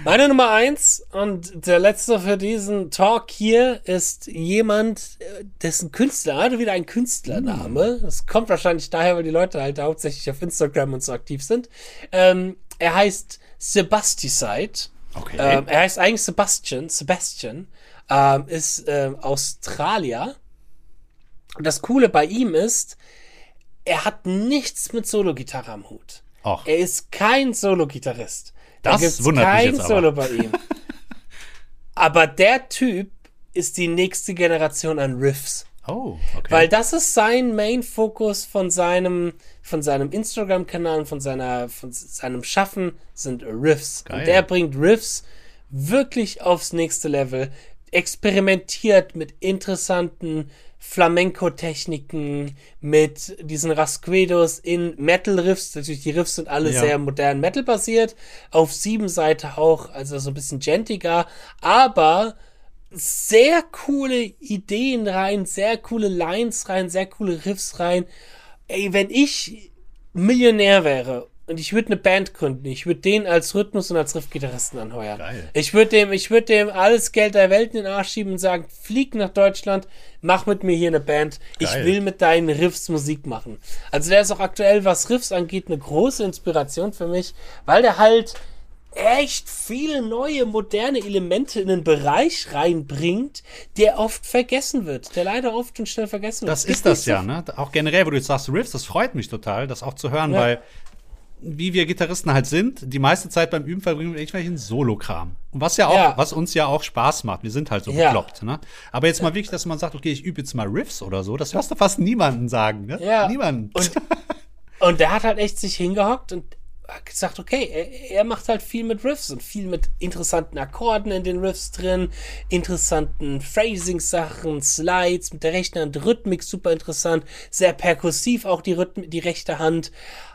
Meine Nummer eins und der letzte für diesen Talk hier ist jemand, dessen Künstler, hatte wieder ein Künstlername. Hm. Das kommt wahrscheinlich daher, weil die Leute halt hauptsächlich auf Instagram und so aktiv sind. Ähm, er heißt Sebasticide. Okay. Ähm, er heißt eigentlich Sebastian. Sebastian ähm, ist äh, Australier. Und das Coole bei ihm ist, er hat nichts mit Solo-Gitarre am Hut. Och. Er ist kein Solo-Gitarrist. Das da wundert kein mich jetzt Solo aber. bei ihm. aber der Typ ist die nächste Generation an Riffs. Oh, okay. Weil das ist sein Main-Fokus von seinem, von seinem Instagram-Kanal, von seiner, von seinem Schaffen sind Riffs. Geil. Und der bringt Riffs wirklich aufs nächste Level, experimentiert mit interessanten Flamenco-Techniken, mit diesen Rasquedos in Metal-Riffs. Natürlich, die Riffs sind alle ja. sehr modern Metal-basiert. Auf sieben Seite auch, also so ein bisschen gentiger, aber sehr coole Ideen rein, sehr coole Lines rein, sehr coole Riffs rein. Ey, wenn ich Millionär wäre und ich würde eine Band gründen. Ich würde den als Rhythmus- und als Riffgitarristen anheuern. Geil. Ich würde dem, ich würde dem alles Geld der Welt in den Arsch schieben und sagen, flieg nach Deutschland, mach mit mir hier eine Band. Geil. Ich will mit deinen Riffs Musik machen. Also der ist auch aktuell, was Riffs angeht, eine große Inspiration für mich, weil der halt echt viele neue, moderne Elemente in den Bereich reinbringt, der oft vergessen wird, der leider oft und schnell vergessen wird. Das ist das ja, ne? Auch generell, wo du jetzt sagst, Riffs, das freut mich total, das auch zu hören, ja. weil wie wir Gitarristen halt sind, die meiste Zeit beim Üben verbringen wir irgendwelchen Solo-Kram. Und was ja auch, ja. was uns ja auch Spaß macht. Wir sind halt so ja. bekloppt, ne? Aber jetzt mal wirklich, dass man sagt, okay, ich übe jetzt mal Riffs oder so, das hörst du fast niemanden sagen, ne? Ja. Niemanden. Und, und der hat halt echt sich hingehockt und hat gesagt, okay, er, er, macht halt viel mit Riffs und viel mit interessanten Akkorden in den Riffs drin, interessanten Phrasing-Sachen, Slides mit der rechten Hand, Rhythmik super interessant, sehr perkussiv auch die Rhythm die rechte Hand.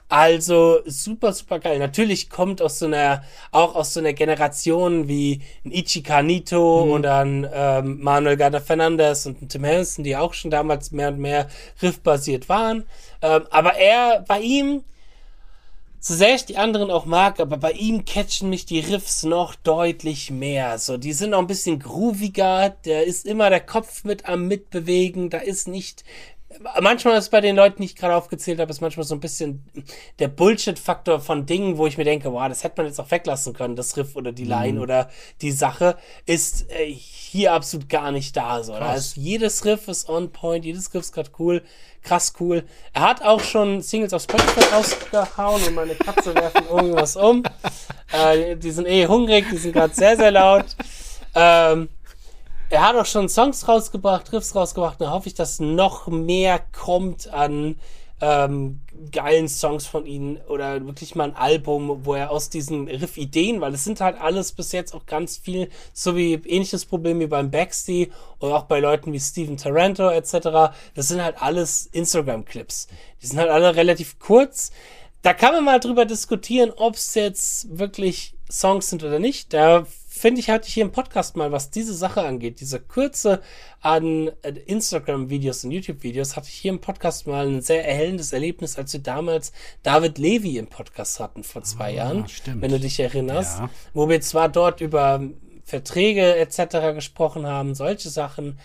Also super, super geil. Natürlich kommt aus so einer, auch aus so einer Generation wie ein Ichika Nito mhm. und dann ähm, Manuel Gada Fernandez und ein Tim Henson, die auch schon damals mehr und mehr riffbasiert waren. Ähm, aber er, bei ihm, so sehr ich die anderen auch mag, aber bei ihm catchen mich die Riffs noch deutlich mehr. So, die sind noch ein bisschen grooviger, der ist immer der Kopf mit am Mitbewegen, da ist nicht manchmal ist bei den Leuten, die ich gerade aufgezählt habe, ist manchmal so ein bisschen der Bullshit-Faktor von Dingen, wo ich mir denke, wow, das hätte man jetzt auch weglassen können, das Riff oder die Line mhm. oder die Sache, ist äh, hier absolut gar nicht da. So. Da ist, jedes Riff ist on point, jedes Riff ist gerade cool, krass cool. Er hat auch schon Singles auf Spotify rausgehauen und meine Katze werfen irgendwas um. Äh, die sind eh hungrig, die sind gerade sehr, sehr laut. Ähm, er hat auch schon Songs rausgebracht, Riffs rausgebracht. Da hoffe ich, dass noch mehr kommt an ähm, geilen Songs von ihnen oder wirklich mal ein Album, wo er aus diesen Riff-Ideen, weil es sind halt alles bis jetzt auch ganz viel, so wie ähnliches Problem wie beim Backsty oder auch bei Leuten wie Steven Taranto etc. Das sind halt alles Instagram-Clips. Die sind halt alle relativ kurz. Da kann man mal drüber diskutieren, ob es jetzt wirklich Songs sind oder nicht. Da finde ich, hatte ich hier im Podcast mal, was diese Sache angeht, diese Kürze an äh, Instagram-Videos und YouTube-Videos, hatte ich hier im Podcast mal ein sehr erhellendes Erlebnis, als wir damals David Levy im Podcast hatten vor zwei ah, Jahren, stimmt. wenn du dich erinnerst, ja. wo wir zwar dort über Verträge etc. gesprochen haben, solche Sachen,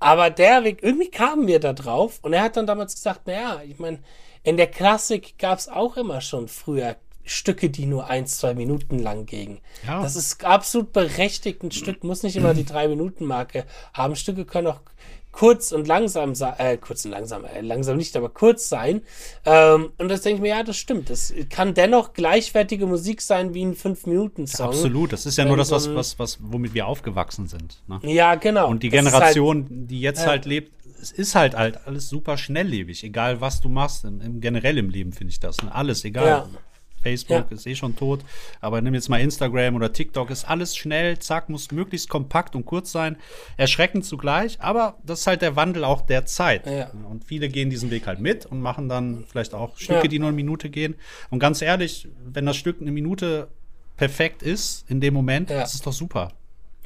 aber der Weg, irgendwie kamen wir da drauf und er hat dann damals gesagt, naja, ich meine, in der Klassik gab es auch immer schon früher Stücke, die nur ein, zwei Minuten lang gingen. Ja. Das ist absolut berechtigt. Ein Stück muss nicht immer die drei Minuten Marke haben. Stücke können auch kurz und langsam sein, äh, kurz und langsam, äh, langsam nicht, aber kurz sein. Ähm, und das denke ich mir, ja, das stimmt. Das kann dennoch gleichwertige Musik sein wie ein Fünf-Minuten-Song. Absolut, das ist ja nur das, was, was, was, womit wir aufgewachsen sind. Ne? Ja, genau. Und die Generation, halt, die jetzt ja. halt lebt, es ist halt halt alles super schnelllebig, egal was du machst, im, im generell im Leben finde ich das. Ne? Alles, egal. Ja. Facebook Ja. ist eh schon tot, aber nimm jetzt mal Instagram oder TikTok, ist alles schnell, zack, muss möglichst kompakt und kurz sein. Erschreckend zugleich, aber das ist halt der Wandel auch der Zeit. Ja. Und viele gehen diesen Weg halt mit und machen dann vielleicht auch Stücke, Ja. die nur eine Minute gehen. Und ganz ehrlich, wenn das Stück eine Minute perfekt ist, in dem Moment, ist doch super.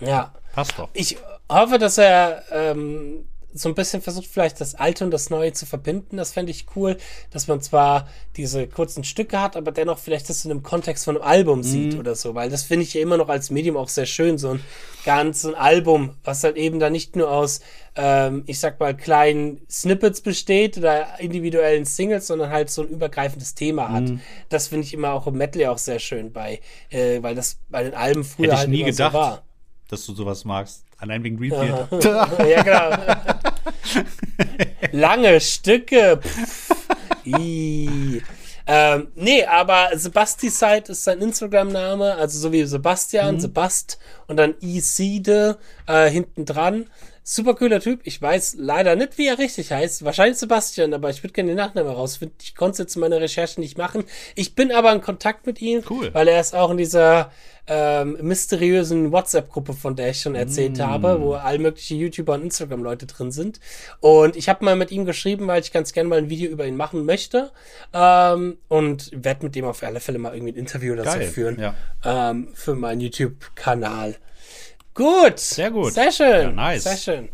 Ja. Passt doch. Ich hoffe, dass er ähm, so ein bisschen versucht, vielleicht das Alte und das Neue zu verbinden. Das fände ich cool, dass man zwar diese kurzen Stücke hat, aber dennoch vielleicht das in einem Kontext von einem Album Mhm. sieht oder so, weil das finde ich ja immer noch als Medium auch sehr schön, so ein ganzes Album, was halt eben da nicht nur aus, ähm, ich sag mal, kleinen Snippets besteht oder individuellen Singles, sondern halt so ein übergreifendes Thema hat. Mhm. Das finde ich immer auch im Metal auch sehr schön bei, äh, weil das bei den Alben früher Hätte ich halt nie gedacht, so war. Dass du sowas magst. Allein wegen Dream Theater. ja, genau. Lange Stücke. Ih. Ähm, nee, aber Sebasticide ist sein Instagram-Name, also so wie Sebastian, Sebast und dann Iside äh, hinten dran. Super cooler Typ. Ich weiß leider nicht, wie er richtig heißt. Wahrscheinlich Sebastian, aber ich würde gerne den Nachnamen herausfinden. Ich konnte es jetzt in meiner Recherche nicht machen. Ich bin aber in Kontakt mit ihm, Cool. weil er ist auch in dieser ähm, mysteriösen WhatsApp-Gruppe, von der ich schon erzählt habe, wo all mögliche YouTuber und Instagram-Leute drin sind. Und ich habe mal mit ihm geschrieben, weil ich ganz gerne mal ein Video über ihn machen möchte. Ähm, und werde mit dem auf alle Fälle mal irgendwie ein Interview oder Geil, führen. ja. Ähm, für meinen YouTube-Kanal. Gut. Sehr gut. Sehr schön. Ja, nice. Sehr schön.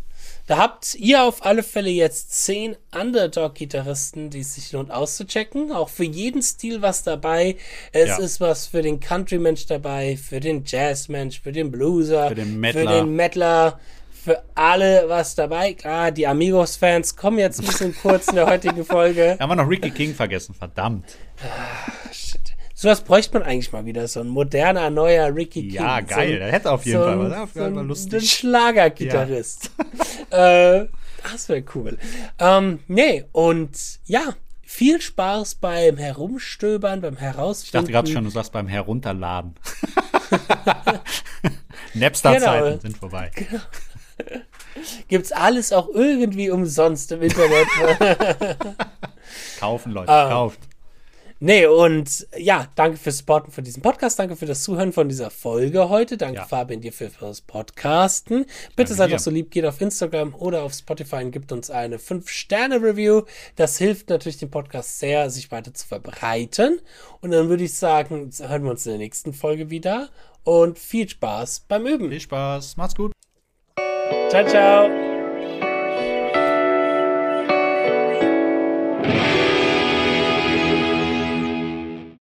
Da habt ihr auf alle Fälle jetzt zehn Underdog-Gitarristen, die es sich lohnt auszuchecken. Auch für jeden Stil was dabei. Es Ja. ist was für den Country-Mensch dabei, für den Jazz-Mensch, für den Blueser, Für den Mettler. für den Metaler, für alle was dabei. Klar, die Amigos-Fans kommen jetzt ein bisschen kurz in der heutigen Folge. Da haben wir noch Ricky King vergessen, verdammt. Shit. Sowas bräuchte man eigentlich mal wieder, so ein moderner, neuer Ricky King. Ja, geil, So der hätte auf jeden so Fall was. Das so mal lustig. Ein Schlagergitarrist. äh, das wäre cool. Ähm, nee, und ja, viel Spaß beim Herumstöbern, beim Ich Herausfinden. dachte gerade schon, du sagst beim Herunterladen. Napster-Zeiten Genau. sind vorbei. Gibt's alles auch irgendwie umsonst im Internet. Kaufen, Leute, Ah. kauft. Nee, und ja, danke fürs Supporten von diesem Podcast, danke für das Zuhören von dieser Folge heute, danke Ja. Fabian dir für fürs Podcasten. Bitte Danke seid doch so lieb, geht auf Instagram oder auf Spotify und gibt uns eine 5-Sterne-Review. Das hilft natürlich dem Podcast sehr, sich weiter zu verbreiten. Und dann würde ich sagen, hören wir uns in der nächsten Folge wieder und viel Spaß beim Üben. Viel Spaß, macht's gut. Ciao, ciao.